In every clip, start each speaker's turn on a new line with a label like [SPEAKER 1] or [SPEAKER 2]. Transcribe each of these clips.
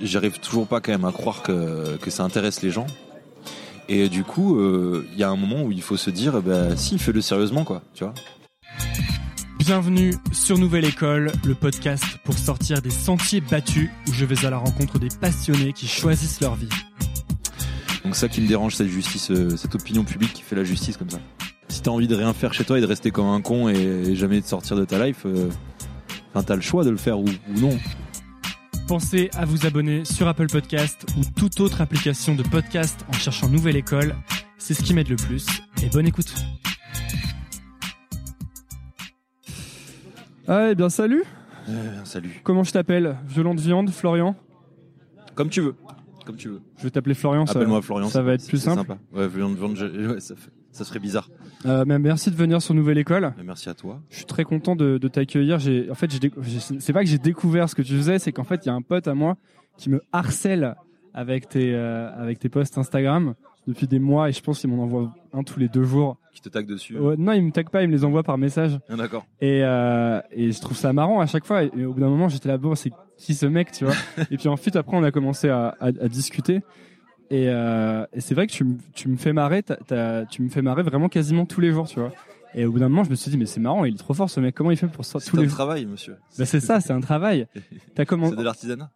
[SPEAKER 1] j'arrive toujours pas quand même à croire que, que ça intéresse les gens. Et du coup, euh, il y a un moment où il faut se dire, bah, si, fais-le sérieusement, quoi, tu vois.
[SPEAKER 2] Bienvenue sur Nouvelle École, le podcast pour sortir des sentiers battus où je vais à la rencontre des passionnés qui choisissent leur vie.
[SPEAKER 1] Donc ça qui me dérange, cette justice, euh, cette opinion publique qui fait la justice comme ça. Si t'as envie de rien faire chez toi et de rester comme un con et, jamais de sortir de ta life, euh, t'as le choix de le faire ou, ou non.
[SPEAKER 2] Pensez à vous abonner sur Apple Podcast ou toute autre application de podcast en cherchant Nouvelle École. C'est ce qui m'aide le plus. Et bonne écoute. Ah, eh bien, salut.
[SPEAKER 1] Euh, salut.
[SPEAKER 2] Comment je t'appelle? Violente Viande, Florian?
[SPEAKER 1] Comme tu veux. Comme tu veux.
[SPEAKER 2] Je vais t'appeler Florian. ça-
[SPEAKER 1] Appelle-moi Florian.
[SPEAKER 2] Ça va être plus simple.
[SPEAKER 1] sympa. Ouais, viande, viande, je- ouais, ça, fait- ça serait bizarre.
[SPEAKER 2] Euh, mais merci de venir sur Nouvelle École.
[SPEAKER 1] Merci à toi.
[SPEAKER 2] Je suis très content de, de t'accueillir. J'ai, en fait, j'ai, c'est pas que j'ai découvert ce que tu faisais, c'est qu'en fait, il y a un pote à moi qui me harcèle avec tes, euh, avec tes posts Instagram depuis des mois et je pense qu'il m'en envoie un tous les deux jours.
[SPEAKER 1] Qui te tag dessus.
[SPEAKER 2] Ouais, non, il me tag pas, il me les envoie par message.
[SPEAKER 1] Ah, D'accord.
[SPEAKER 2] Et, euh, et je trouve ça marrant à chaque fois. Et, et au bout d'un moment, j'étais là, bon, c'est qui ce mec, tu vois? Et puis ensuite, après, on a commencé à, à, à discuter. Et, euh, et c'est vrai que tu, me- tu me fais marrer, t'as- t'as- tu me fais marrer vraiment quasiment tous les jours, tu vois. Et au bout d'un moment, je me suis dit, mais c'est marrant, il est trop fort ce mec. Comment il fait pour ça
[SPEAKER 1] C'est
[SPEAKER 2] tous
[SPEAKER 1] un travail, monsieur.
[SPEAKER 2] bah, C'est ça, c'est un travail. T'as comment
[SPEAKER 1] C'est de l'artisanat.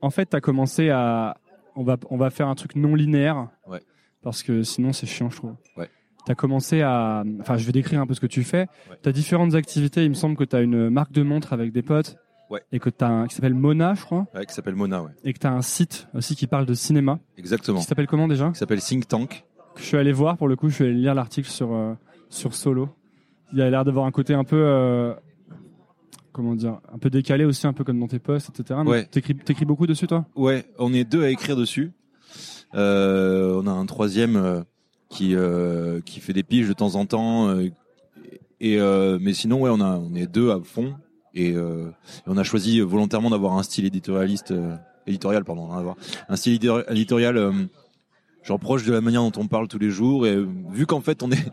[SPEAKER 2] En fait, t'as commencé à, on va, on va faire un truc non linéaire.
[SPEAKER 1] Ouais.
[SPEAKER 2] Parce que sinon, c'est chiant, je trouve.
[SPEAKER 1] Ouais.
[SPEAKER 2] T'as commencé à, enfin, je vais décrire un peu ce que tu fais.
[SPEAKER 1] Ouais.
[SPEAKER 2] T'as différentes activités. Il me semble que t'as une marque de montre avec des potes.
[SPEAKER 1] Ouais.
[SPEAKER 2] Et que t'as un, qui s'appelle Mona, je crois.
[SPEAKER 1] Ouais, qui s'appelle Mona, ouais.
[SPEAKER 2] Et que t'as un site aussi qui parle de cinéma.
[SPEAKER 1] Exactement.
[SPEAKER 2] Qui s'appelle comment déjà?
[SPEAKER 1] Qui s'appelle Think Tank.
[SPEAKER 2] Que je suis allé voir pour le coup. Je suis allé lire l'article sur, euh, sur Solo. Il a l'air d'avoir un côté un peu, euh, comment dire, un peu décalé aussi, un peu comme dans tes posts, etc.
[SPEAKER 1] Ouais.
[SPEAKER 2] T'écris, t'écris beaucoup dessus, toi?
[SPEAKER 1] Ouais, on est deux à écrire dessus. Euh, on a un troisième qui qui fait des piges de temps en temps. et mais sinon, ouais, on a on est deux à fond. Et, euh, et on a choisi volontairement d'avoir un style éditorialiste, euh, éditorial, pardon, hein, un style édi- éditorial euh, genre proche de la manière dont on parle tous les jours. Et euh, vu qu'en fait, on est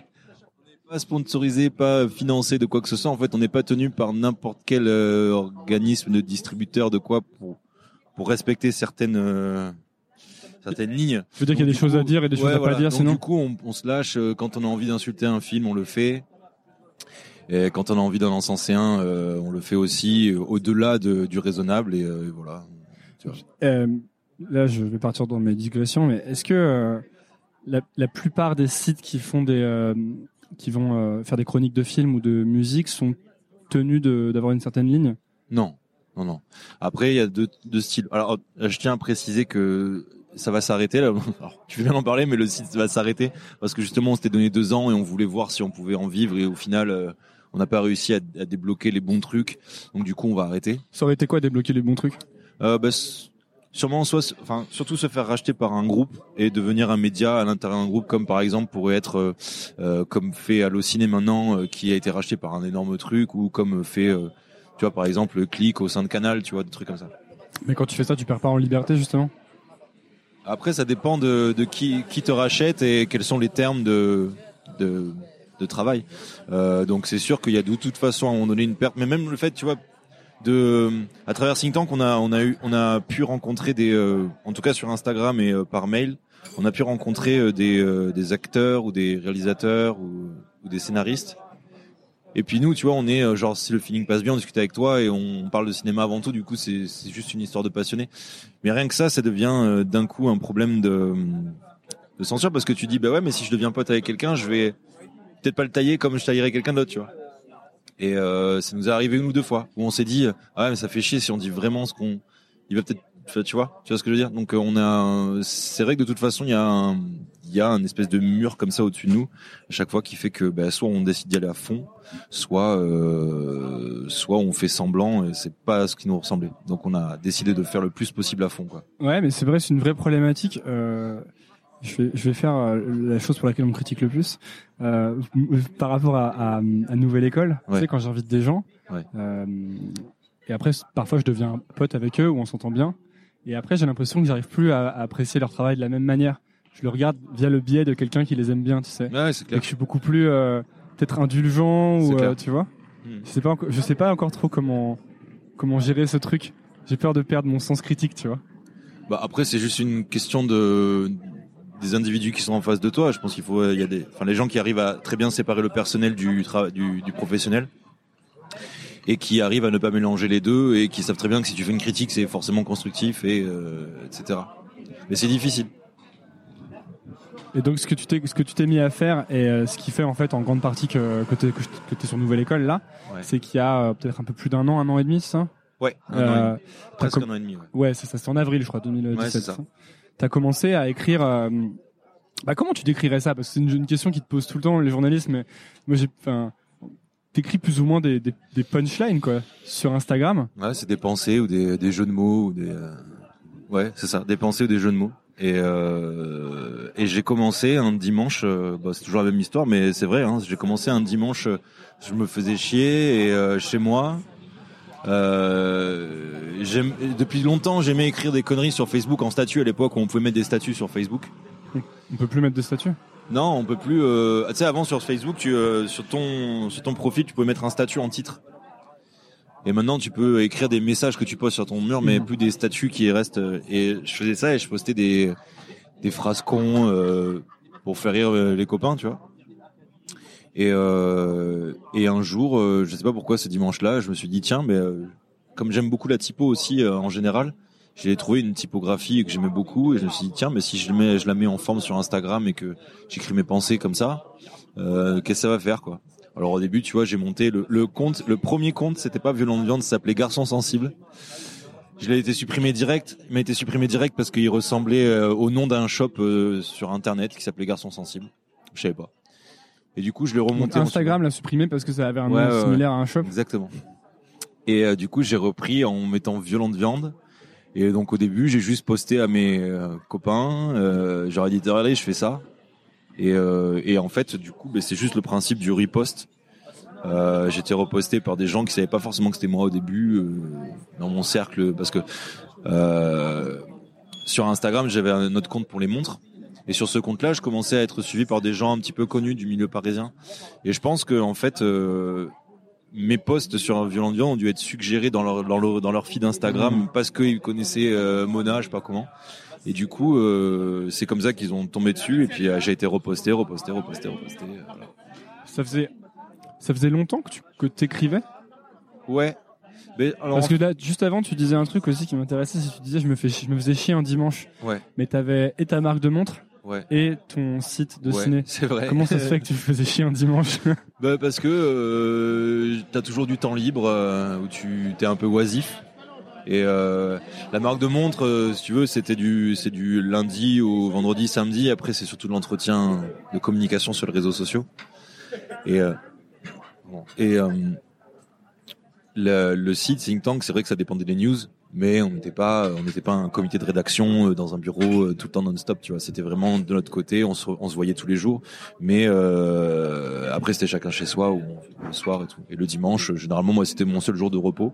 [SPEAKER 1] pas sponsorisé, pas financé de quoi que ce soit. En fait, on n'est pas tenu par n'importe quel organisme de distributeur de quoi pour pour respecter certaines certaines lignes.
[SPEAKER 2] Je veux dire qu'il y a des choses
[SPEAKER 1] coup,
[SPEAKER 2] à dire et des choses à
[SPEAKER 1] voilà.
[SPEAKER 2] pas dire,
[SPEAKER 1] Donc,
[SPEAKER 2] sinon.
[SPEAKER 1] du coup, on, on se lâche quand on a envie d'insulter un film, on le fait. Et quand on a envie d'en encenser un, euh, on le fait aussi euh, au-delà de, du raisonnable et euh, voilà. Tu vois.
[SPEAKER 2] Euh, là, je vais partir dans mes digressions, mais est-ce que la, la plupart des sites qui font des, qui vont faire des chroniques de films ou de musique sont tenus d'avoir une certaine ligne?
[SPEAKER 1] Non, non, non. Après, il y a deux, deux styles. Alors, je tiens à préciser que ça va s'arrêter là. Alors, tu veux bien en parler, mais le site va s'arrêter parce que justement, on s'était donné deux ans et on voulait voir si on pouvait en vivre et au final, on n'a pas réussi à, à débloquer les bons trucs. Donc, du coup, on va arrêter.
[SPEAKER 2] Ça aurait été quoi débloquer les bons trucs?
[SPEAKER 1] Euh, bah, sûrement soit, enfin, surtout se faire racheter par un groupe et devenir un média à l'intérieur d'un groupe, comme par exemple pourrait être euh, euh, comme fait Allociné maintenant, euh, qui a été racheté par un énorme truc, ou comme fait, tu vois, par exemple, Click au sein de Canal, tu vois, des trucs comme ça.
[SPEAKER 2] Mais quand tu fais ça, tu perds pas en liberté justement?
[SPEAKER 1] Après, ça dépend de, de qui, qui te rachète et quels sont les termes de, de, de travail. Euh, donc, c'est sûr qu'il y a de toute façon à un moment donné une perte. Mais même le fait, tu vois, de, à travers Think Tank, on a, on a eu, on a pu rencontrer des, euh, en tout cas sur Instagram et euh, par mail, on a pu rencontrer des, des acteurs ou des réalisateurs ou, des scénaristes. Et puis nous, tu vois, on est genre si le feeling passe bien, on discute avec toi et on parle de cinéma avant tout. Du coup, c'est c'est juste une histoire de passionné. Mais rien que ça, ça devient d'un coup un problème de, de censure parce que tu dis bah ouais, mais si je deviens pote avec quelqu'un, je vais peut-être pas le tailler comme je taillerais quelqu'un d'autre, tu vois. Et euh, ça nous est arrivé une ou deux fois où on s'est dit ah ouais, mais ça fait chier si on dit vraiment ce qu'on, il va peut-être, tu vois, tu vois ce que je veux dire. Donc euh, on a, c'est vrai que de toute façon il y a un, il y a un espèce de mur comme ça au-dessus de nous à chaque fois qui fait que bah, soit on décide d'y aller à fond, soit euh, soit on fait semblant et c'est pas ce qui nous ressemblait. Donc on a décidé de faire le plus possible à fond quoi.
[SPEAKER 2] Ouais, mais c'est vrai, c'est une vraie problématique. Je vais, je vais faire euh, la chose pour laquelle on me critique le plus. Euh, par rapport à, à, à Nouvelle École, tu sais, quand j'invite des gens,
[SPEAKER 1] Ouais.
[SPEAKER 2] euh, et après, parfois, je deviens pote avec eux ou on s'entend bien. Et après, j'ai l'impression que j'arrive plus à, à apprécier leur travail de la même manière. Je le regarde via le biais de quelqu'un qui les aime bien, tu sais.
[SPEAKER 1] Ouais, c'est
[SPEAKER 2] Et que je suis beaucoup plus euh, peut-être indulgent ou tu vois.
[SPEAKER 1] Hmm.
[SPEAKER 2] Je sais pas, je sais pas encore trop comment comment gérer ce truc. J'ai peur de perdre mon sens critique, tu vois.
[SPEAKER 1] Bah après c'est juste une question de des individus qui sont en face de toi. Je pense qu'il faut il y a des enfin les gens qui arrivent à très bien séparer le personnel du tra- du, du professionnel et qui arrivent à ne pas mélanger les deux et qui savent très bien que si tu fais une critique c'est forcément constructif et euh, etc. Mais c'est difficile.
[SPEAKER 2] Et donc ce que tu t'es ce que tu t'es mis à faire et euh, ce qui fait en fait en grande partie que que t'es sur Nouvelle École là,
[SPEAKER 1] Ouais.
[SPEAKER 2] c'est qu'il y a euh, peut-être un peu plus d'un an, un an et demi, c'est ça?
[SPEAKER 1] Ouais. Un an et
[SPEAKER 2] Euh,
[SPEAKER 1] demi. Presque un an et demi. Ouais.
[SPEAKER 2] Ouais, c'est ça, c'est en avril, je crois, 2017.
[SPEAKER 1] Ouais, c'est ça?
[SPEAKER 2] T'as commencé à écrire. euh, Bah, comment tu décrirais ça? Parce que c'est une, question qui te pose tout le temps les journalistes. Mais moi, j'ai, t'écris plus ou moins des, punchlines quoi sur Instagram.
[SPEAKER 1] Ouais, c'est des pensées ou des, jeux de mots ou des. euh, Ouais, c'est ça, des pensées ou des jeux de mots. Et euh... et j'ai commencé un dimanche. euh, Bah, c'est toujours la même histoire, mais c'est vrai. Hein, j'ai commencé un dimanche. Je me faisais chier et euh, chez moi. Euh, depuis longtemps, j'aimais écrire des conneries sur Facebook en statut à l'époque où on pouvait mettre des statuts sur Facebook.
[SPEAKER 2] On peut plus mettre de statut.
[SPEAKER 1] Non, on peut plus. Euh... Tu sais, avant sur Facebook, tu, euh, sur ton sur ton profil, tu pouvais mettre un statut en titre. Et maintenant, tu peux écrire des messages que tu postes sur ton mur, mais
[SPEAKER 2] Mhm.
[SPEAKER 1] plus des statuts qui restent. Et je faisais ça et je postais des des phrases cons euh, pour faire rire euh, les copains, tu vois. Et euh, et un jour, euh, je sais pas pourquoi ce dimanche-là, je me suis dit tiens, mais euh, comme j'aime beaucoup la typo aussi euh, en général, j'ai trouvé une typographie que j'aimais beaucoup et je me suis dit tiens, mais si je mets, je la mets en forme sur Instagram et que j'écris mes pensées comme ça, euh, qu'est-ce que ça va faire quoi? Alors au début, tu vois, j'ai monté le, le compte, le premier compte, c'était pas Violent de viande, ça s'appelait Garçon sensible. Je l'ai été supprimé direct, il m'a été supprimé direct parce qu'il ressemblait euh, au nom d'un shop sur internet qui s'appelait Garçon sensible. Je savais pas. Et du coup, je l'ai
[SPEAKER 2] Donc,
[SPEAKER 1] remonté. en
[SPEAKER 2] Instagram l'a supprimé parce que ça avait un
[SPEAKER 1] Ouais,
[SPEAKER 2] nom
[SPEAKER 1] ouais,
[SPEAKER 2] similaire à un shop.
[SPEAKER 1] Exactement. Et euh, du coup, j'ai repris en mettant violente viande. Et donc au début, j'ai juste posté à mes euh, copains. Euh, J'aurais dit regardez, je fais ça. Et, euh, et en fait, du coup, ben, c'est juste le principe du repost. Euh, J'étais reposté par des gens qui savaient pas forcément que c'était moi au début euh, dans mon cercle, parce que euh, sur Instagram, j'avais un autre compte pour les montres. Et sur ce compte-là, je commençais à être suivi par des gens un petit peu connus du milieu parisien. Et je pense que en fait, euh, mes posts sur Violent Viand ont dû être suggérés dans leur dans leur, dans leur feed Instagram parce qu'ils connaissaient euh, Mona, je sais pas comment. Et du coup, euh, c'est comme ça qu'ils ont tombé dessus. Et puis euh, j'ai été reposté, reposté, reposté, reposté. voilà.
[SPEAKER 2] Ça faisait, ça faisait longtemps que tu que t'écrivais?
[SPEAKER 1] Ouais. Mais alors,
[SPEAKER 2] Parce que là, juste avant, tu disais un truc aussi qui m'intéressait. C'est que tu disais, je me fais, je me faisais chier un dimanche.
[SPEAKER 1] Ouais.
[SPEAKER 2] Mais t'avais et ta marque de montre?
[SPEAKER 1] Ouais.
[SPEAKER 2] et ton site de
[SPEAKER 1] Ouais,
[SPEAKER 2] ciné.
[SPEAKER 1] c'est vrai.
[SPEAKER 2] Comment ça se fait que tu faisais chier un dimanche?
[SPEAKER 1] Bah parce que euh, t'as toujours du temps libre euh, où tu t'es un peu oisif. Et euh, la marque de montre, euh, si tu veux, c'était du c'est du lundi au vendredi, samedi. Après, c'est surtout de l'entretien de communication sur les réseaux sociaux. Et euh, et euh, le, le site Think Tank, c'est vrai que ça dépendait des news, mais on n'était pas on n'était pas un comité de rédaction euh, dans un bureau euh, tout le temps non-stop. Tu vois, c'était vraiment de notre côté. On se on se voyait tous les jours. Mais euh, après, c'était chacun chez soi ou le soir et tout. Et le dimanche, généralement, moi, c'était mon seul jour de repos.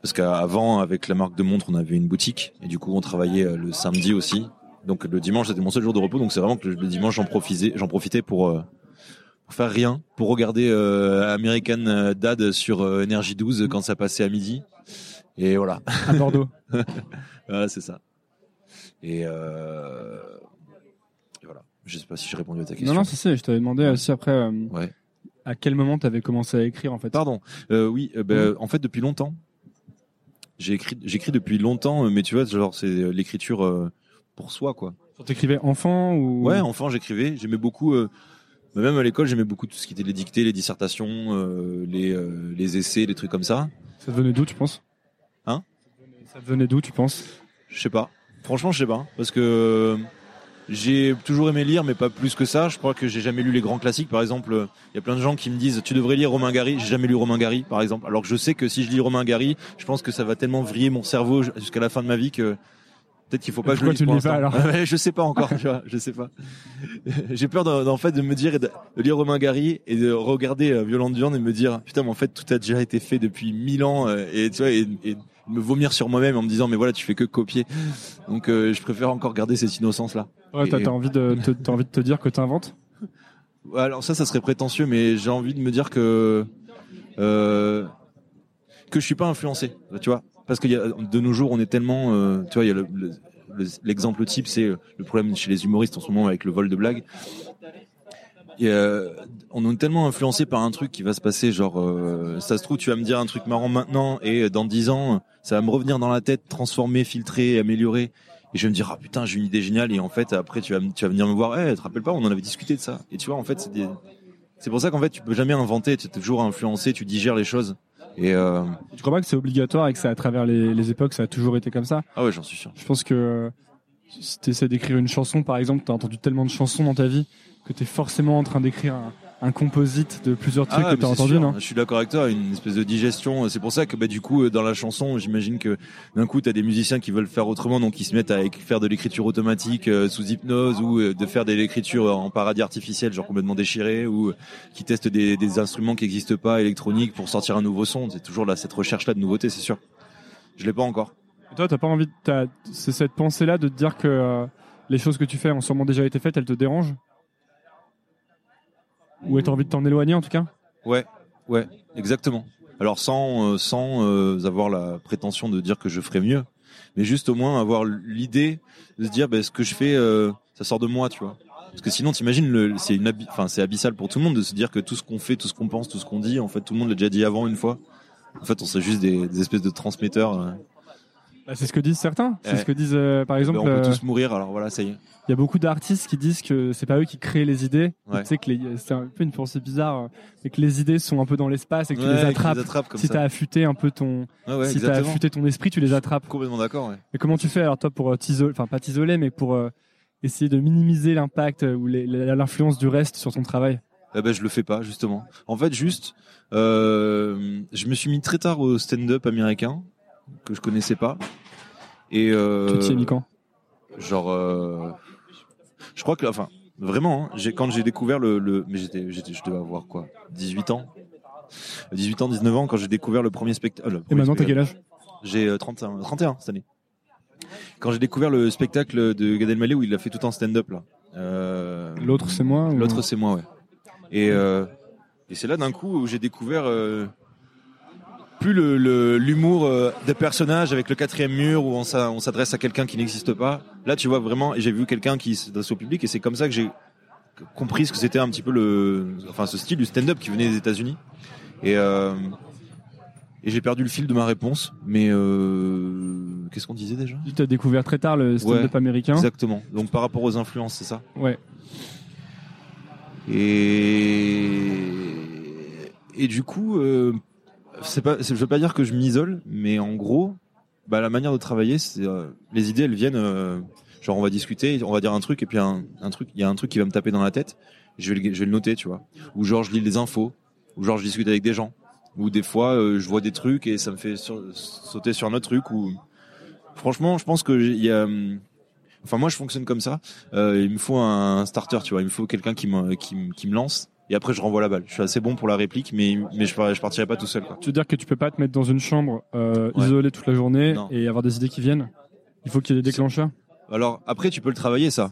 [SPEAKER 1] Parce qu'avant, avec la marque de montre, on avait une boutique. Et du coup, on travaillait euh, le samedi aussi. Donc le dimanche, c'était mon seul jour de repos. Donc c'est vraiment que le dimanche, j'en profitais, j'en profitais pour, euh, faire rien, pour regarder euh, American Dad sur euh, Energy 12 quand ça passait à midi. Et voilà,
[SPEAKER 2] à Bordeaux
[SPEAKER 1] voilà c'est ça. Et, euh, et voilà. Je sais pas si j'ai répondu à ta question.
[SPEAKER 2] Non, non, c'est ça. Je t'avais demandé aussi après euh,
[SPEAKER 1] Ouais.
[SPEAKER 2] à quel moment t'avais commencé à écrire en fait.
[SPEAKER 1] Pardon. Euh, oui, ben, en fait, depuis longtemps. J'ai écrit, j'écris depuis longtemps, euh, mais tu vois, genre, c'est l'écriture pour soi, quoi.
[SPEAKER 2] T'écrivais enfant ou?
[SPEAKER 1] Ouais, enfant, j'écrivais. J'aimais beaucoup, bah, même à l'école, j'aimais beaucoup tout ce qui était les dictées, les dissertations, euh, les, euh, les essais, les trucs comme ça.
[SPEAKER 2] Ça te venait d'où, tu penses? Ça venait d'où, tu penses?
[SPEAKER 1] Je sais pas. Franchement, je sais pas. Parce que euh, j'ai toujours aimé lire, mais pas plus que ça. Je crois que j'ai jamais lu les grands classiques. Par exemple, il y a plein de gens qui me disent tu devrais lire Romain Gary. J'ai jamais lu Romain Gary, par exemple. Alors que je sais que si je lis Romain Gary, je pense que ça va tellement vriller mon cerveau jusqu'à la fin de ma vie que peut-être qu'il faut pas que je le
[SPEAKER 2] Pourquoi
[SPEAKER 1] lise
[SPEAKER 2] tu le
[SPEAKER 1] pour
[SPEAKER 2] lis pas.
[SPEAKER 1] Ouais, je sais pas encore, tu vois, je sais pas. J'ai peur d'en en fait de me dire de, lire Romain Gary et de regarder euh, Violente Viande et me dire putain mais en fait tout a déjà été fait depuis mille ans euh, et tu vois et, et me vomir sur moi-même en me disant mais voilà tu fais que copier. Donc euh, je préfère encore garder cette innocence là.
[SPEAKER 2] Ouais, t'as envie de te- t'as envie de te dire que t'inventes?
[SPEAKER 1] Alors ça, ça serait prétentieux, mais j'ai envie de me dire que euh, que je suis pas influencé, tu vois, parce qu'il y a de nos jours, on est tellement, euh, tu vois, il y a le, le- le- l'exemple type, c'est euh, le problème chez les humoristes en ce moment avec le vol de blagues. Et, euh, on est tellement influencé par un truc qui va se passer, genre, euh, ça se trouve, tu vas me dire un truc marrant maintenant, et dans dix ans, ça va me revenir dans la tête, transformer, filtrer, améliorer. Et je vais me dire, ah putain, j'ai une idée géniale. Et en fait, après, tu vas, tu vas venir me voir, eh, tu te rappelles pas, on en avait discuté de ça. Et tu vois, en fait, c'est des... c'est pour ça qu'en fait, tu peux jamais inventer, tu es toujours influencé, tu digères les choses. Et euh...
[SPEAKER 2] Je crois pas que c'est obligatoire et que c'est à travers les, les époques, ça a toujours été comme ça?
[SPEAKER 1] ah ouais, j'en suis sûr.
[SPEAKER 2] Je pense que euh, si tu essaies d'écrire une chanson, par exemple, tu as entendu tellement de chansons dans ta vie que tu es forcément en train d'écrire un, un composite de plusieurs trucs
[SPEAKER 1] Ah,
[SPEAKER 2] que
[SPEAKER 1] mais
[SPEAKER 2] tu as
[SPEAKER 1] c'est
[SPEAKER 2] entendu,
[SPEAKER 1] sûr.
[SPEAKER 2] non
[SPEAKER 1] Je suis d'accord avec toi, une espèce de digestion. C'est pour ça que bah, du coup, dans la chanson, j'imagine que d'un coup, tu as des musiciens qui veulent faire autrement, donc ils se mettent à faire de l'écriture automatique euh, sous hypnose ou euh, de faire de l'écriture en paradis artificiel, genre complètement déchiré, ou euh, qui testent des, des instruments qui n'existent pas, électroniques, pour sortir un nouveau son. C'est toujours là, cette recherche-là de nouveauté, c'est sûr. Je l'ai pas encore.
[SPEAKER 2] Et Toi, t'as pas envie, de- t'as- c'est cette pensée-là de te dire que euh, les choses que tu fais ont sûrement déjà été faites, elles te dérangent? Ou t'as envie de t'en éloigner en tout cas?
[SPEAKER 1] Ouais, ouais, exactement. Alors sans euh, sans euh, avoir la prétention de dire que je ferais mieux, mais juste au moins avoir l'idée de se dire bah, ce que je fais, euh, ça sort de moi, tu vois. Parce que sinon, t'imagines, c'est une, c'est abyssal pour tout le monde de se dire que tout ce qu'on fait, tout ce qu'on pense, tout ce qu'on dit, en fait, tout le monde l'a déjà dit avant une fois. En fait, on serait juste des espèces de transmetteurs.
[SPEAKER 2] Bah, C'est ce que disent certains. C'est
[SPEAKER 1] Ouais.
[SPEAKER 2] ce que disent, euh, par
[SPEAKER 1] Ben,
[SPEAKER 2] exemple,
[SPEAKER 1] on peut
[SPEAKER 2] euh,
[SPEAKER 1] tous mourir. Alors voilà, ça y est.
[SPEAKER 2] il y a beaucoup d'artistes qui disent que c'est pas eux qui créent les idées.
[SPEAKER 1] Ouais.
[SPEAKER 2] Tu sais que c'est un peu une pensée bizarre, euh, mais que les idées sont un peu dans l'espace et que tu les attrapes.
[SPEAKER 1] comme
[SPEAKER 2] si t'as affûté un peu ton, si t'as affûté ton esprit, tu les attrapes.
[SPEAKER 1] Complètement d'accord. Ouais.
[SPEAKER 2] Et comment tu fais alors toi pour euh, t'isoler, enfin pas t'isoler, mais pour euh, essayer de minimiser l'impact ou l'influence du reste sur ton travail?
[SPEAKER 1] Eh ben, je le fais pas justement. En fait, juste, euh, je me suis mis très tard au stand-up américain que je connaissais pas. Et euh,
[SPEAKER 2] Tu t'y es mis quand
[SPEAKER 1] genre, euh, je crois que, enfin, vraiment, hein, j'ai quand j'ai découvert le, le mais j'étais, j'étais, je devais avoir quoi, 18 ans, 18 ans, 19 ans quand j'ai découvert le premier spectacle.
[SPEAKER 2] Et maintenant t'as quel âge
[SPEAKER 1] J'ai euh, 31, 31 cette année. Quand j'ai découvert le spectacle de Gad Elmaleh où il a fait tout en stand-up là. Euh,
[SPEAKER 2] L'autre c'est moi ou-
[SPEAKER 1] L'autre c'est moi, ouais. Et, euh, et c'est là d'un coup où j'ai découvert plus le le- l'humour euh, des personnages avec le quatrième mur où on s'a- on s'adresse à quelqu'un qui n'existe pas. Là, tu vois vraiment, et j'ai vu quelqu'un qui s'adresse au public et c'est comme ça que j'ai compris ce que c'était un petit peu le, enfin ce style du stand-up qui venait des États-Unis. Et euh, et j'ai perdu le fil de ma réponse, mais euh, qu'est-ce qu'on disait déjà?
[SPEAKER 2] Tu as découvert très tard le stand-up
[SPEAKER 1] Ouais,
[SPEAKER 2] américain.
[SPEAKER 1] Exactement. Donc par rapport aux influences, c'est ça?
[SPEAKER 2] Ouais.
[SPEAKER 1] Et et du coup, euh, c'est pas, je veux pas dire que je m'isole, mais en gros, bah la manière de travailler, c'est euh, les idées, elles viennent. euh, genre, on va discuter, on va dire un truc, et puis un, truc, il y a un truc qui va me taper dans la tête. Je vais, le, je vais le noter, tu vois. Ou genre, je lis les infos, ou genre, je discute avec des gens, ou des fois, euh, je vois des trucs et ça me fait sauter sur un autre truc. Ou franchement, je pense que il y a Enfin, moi, je fonctionne comme ça. Euh, il me faut un starter, tu vois. Il me faut quelqu'un qui me, qui, qui me lance. Et après, je renvoie la balle. Je suis assez bon pour la réplique, mais, mais je, je partirai pas tout seul, quoi.
[SPEAKER 2] Tu veux dire que tu peux pas te mettre dans une chambre euh,
[SPEAKER 1] Ouais.
[SPEAKER 2] isolée toute la journée
[SPEAKER 1] Non.
[SPEAKER 2] et avoir des idées qui viennent? Il faut qu'il y ait des déclencheurs?
[SPEAKER 1] Alors, après, tu peux le travailler, ça.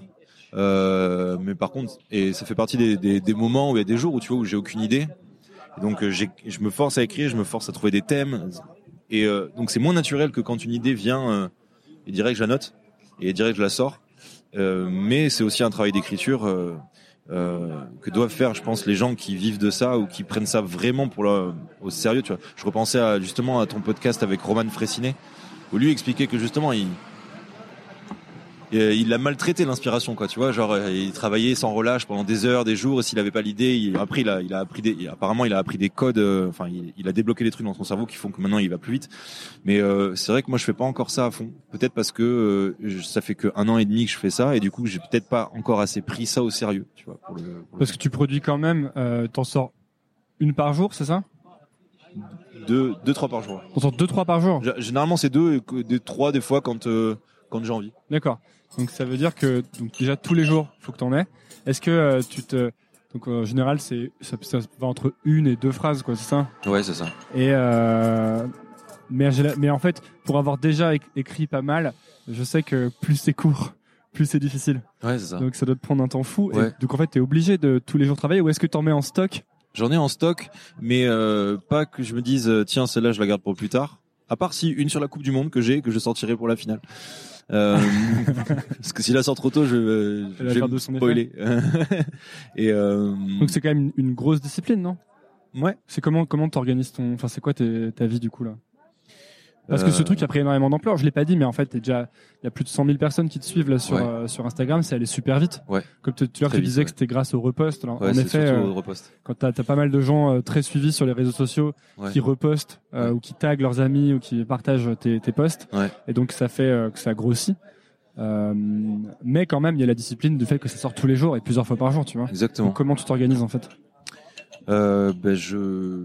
[SPEAKER 1] Euh, mais par contre, et ça fait partie des, des, des moments où il y a des jours où tu vois où j'ai aucune idée. Et donc, euh, je me force à écrire, je me force à trouver des thèmes. Et euh, donc, c'est moins naturel que quand une idée vient et direct je la note et direct je la sors. Mais c'est aussi un travail d'écriture euh, que doivent faire, je pense, les gens qui vivent de ça ou qui prennent ça vraiment pour au sérieux. Tu vois, je repensais à, justement à ton podcast avec Roman Fressinet où lui expliquait que justement il et, euh, il a maltraité l'inspiration quoi tu vois genre euh, il travaillait sans relâche pendant des heures des jours et s'il avait pas l'idée il, après il a il a appris des il- apparemment il a appris des codes euh, enfin il, il a débloqué des trucs dans son cerveau qui font que maintenant il va plus vite. Mais euh, c'est vrai que moi je fais pas encore ça à fond. Peut-être parce que euh, ça fait que un an et demi que je fais ça et du coup j'ai peut-être pas encore assez pris ça au sérieux tu vois pour le, pour le-
[SPEAKER 2] Parce que tu produis quand même, euh, t'en sors une par jour, c'est ça?
[SPEAKER 1] Deux deux trois par jour
[SPEAKER 2] T'en sors deux, trois par jour?
[SPEAKER 1] Généralement c'est deux et trois des fois quand euh, quand j'ai envie.
[SPEAKER 2] D'accord. Donc ça veut dire que donc déjà tous les jours, faut que t'en aies. Est-ce que euh, tu te donc en général c'est ça, ça va entre une et deux phrases quoi, c'est ça?
[SPEAKER 1] Ouais c'est ça
[SPEAKER 2] Et euh, mais mais en fait pour avoir déjà éc- écrit pas mal, je sais que plus c'est court, plus c'est difficile.
[SPEAKER 1] ouais c'est ça
[SPEAKER 2] Donc ça doit te prendre un temps fou. Et
[SPEAKER 1] Ouais.
[SPEAKER 2] donc en fait t'es obligé de tous les jours travailler ou est-ce que t'en mets en stock?
[SPEAKER 1] J'en ai en stock, mais euh, pas que je me dise euh, tiens celle-là je la garde pour plus tard. À part si une sur la Coupe du Monde que j'ai que je sortirai pour la finale. Euh, parce que si la sort trop tôt, je,
[SPEAKER 2] va
[SPEAKER 1] je
[SPEAKER 2] faire
[SPEAKER 1] vais
[SPEAKER 2] de
[SPEAKER 1] me
[SPEAKER 2] son
[SPEAKER 1] spoiler. et euh,
[SPEAKER 2] Donc c'est quand même une, une grosse discipline, non?
[SPEAKER 1] Ouais.
[SPEAKER 2] C'est comment comment t'organises ton, enfin c'est quoi ta vie du coup là? Parce que ce
[SPEAKER 1] Euh,
[SPEAKER 2] truc a pris énormément d'ampleur. Je l'ai pas dit, mais en fait, déjà, il y a plus de 100 000 personnes qui te suivent là sur
[SPEAKER 1] Ouais.
[SPEAKER 2] euh, sur Instagram. C'est allé super vite.
[SPEAKER 1] Ouais.
[SPEAKER 2] Comme tu tu, tu disais
[SPEAKER 1] ouais.
[SPEAKER 2] que c'était grâce au repost. Alors,
[SPEAKER 1] Ouais,
[SPEAKER 2] en effet, euh, quand t'as as pas mal de gens euh, très suivis sur les réseaux sociaux qui repostent ou qui taguent leurs amis ou qui partagent tes, tes posts, et donc ça fait que ça grossit. Euh, mais quand même, il y a la discipline du fait que ça sort tous les jours et plusieurs fois par jour, tu vois.
[SPEAKER 1] Exactement.
[SPEAKER 2] Donc, comment tu t'organises en fait?
[SPEAKER 1] Euh, ben je